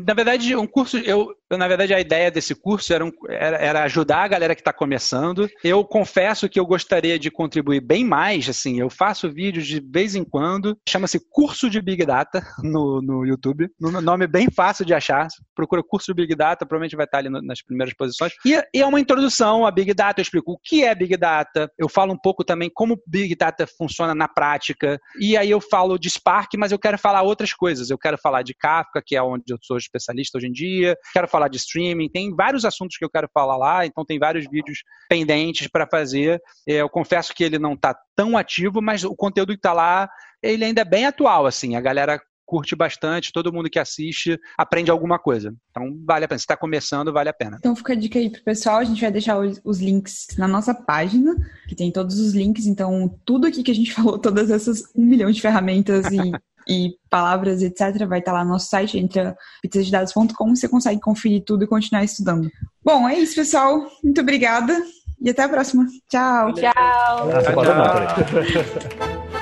Na verdade, um curso, eu, na verdade, a ideia desse curso era, um, era, era ajudar a galera que está começando. Eu confesso que eu gostaria de contribuir bem mais, assim, eu faço vídeos de vez em quando, chama-se Curso de Big Data no, no YouTube, no nome bem fácil de achar, procura Curso de Big Data, provavelmente vai estar ali nas primeiras posições, e, e, é uma introdução a Big Data, eu explico o que é Big Data, eu falo um pouco também como Big Data funciona na prática, e aí eu falo de Spark, mas eu quero falar outras coisas, eu quero falar de Kafka, que é onde eu sou especialista hoje em dia. Quero falar de streaming, tem vários assuntos que eu quero falar lá, então tem vários vídeos pendentes para fazer. É, eu confesso que ele não está tão ativo, mas o conteúdo que está lá, ele ainda é bem atual, assim. A galera curte bastante, todo mundo que assiste aprende alguma coisa. Então vale a pena. Se está começando, vale a pena. Então fica a dica aí pro pessoal, a gente vai deixar os, os, links na nossa página, que tem todos os links, então tudo aqui que a gente falou, todas essas um milhão de ferramentas e, e palavras, etc., vai estar lá no nosso site, entra pizzasdedados.com, você consegue conferir tudo e continuar estudando. Bom, é isso, pessoal. Muito obrigada e até a próxima. Tchau. Tchau. Tchau. Tchau.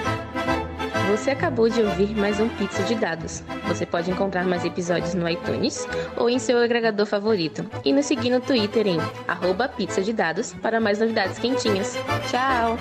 Você acabou de ouvir mais um Pizza de Dados. Você pode encontrar mais episódios no iTunes ou em seu agregador favorito. E nos seguir no Twitter em arroba pizza de dados para mais novidades quentinhas. Tchau!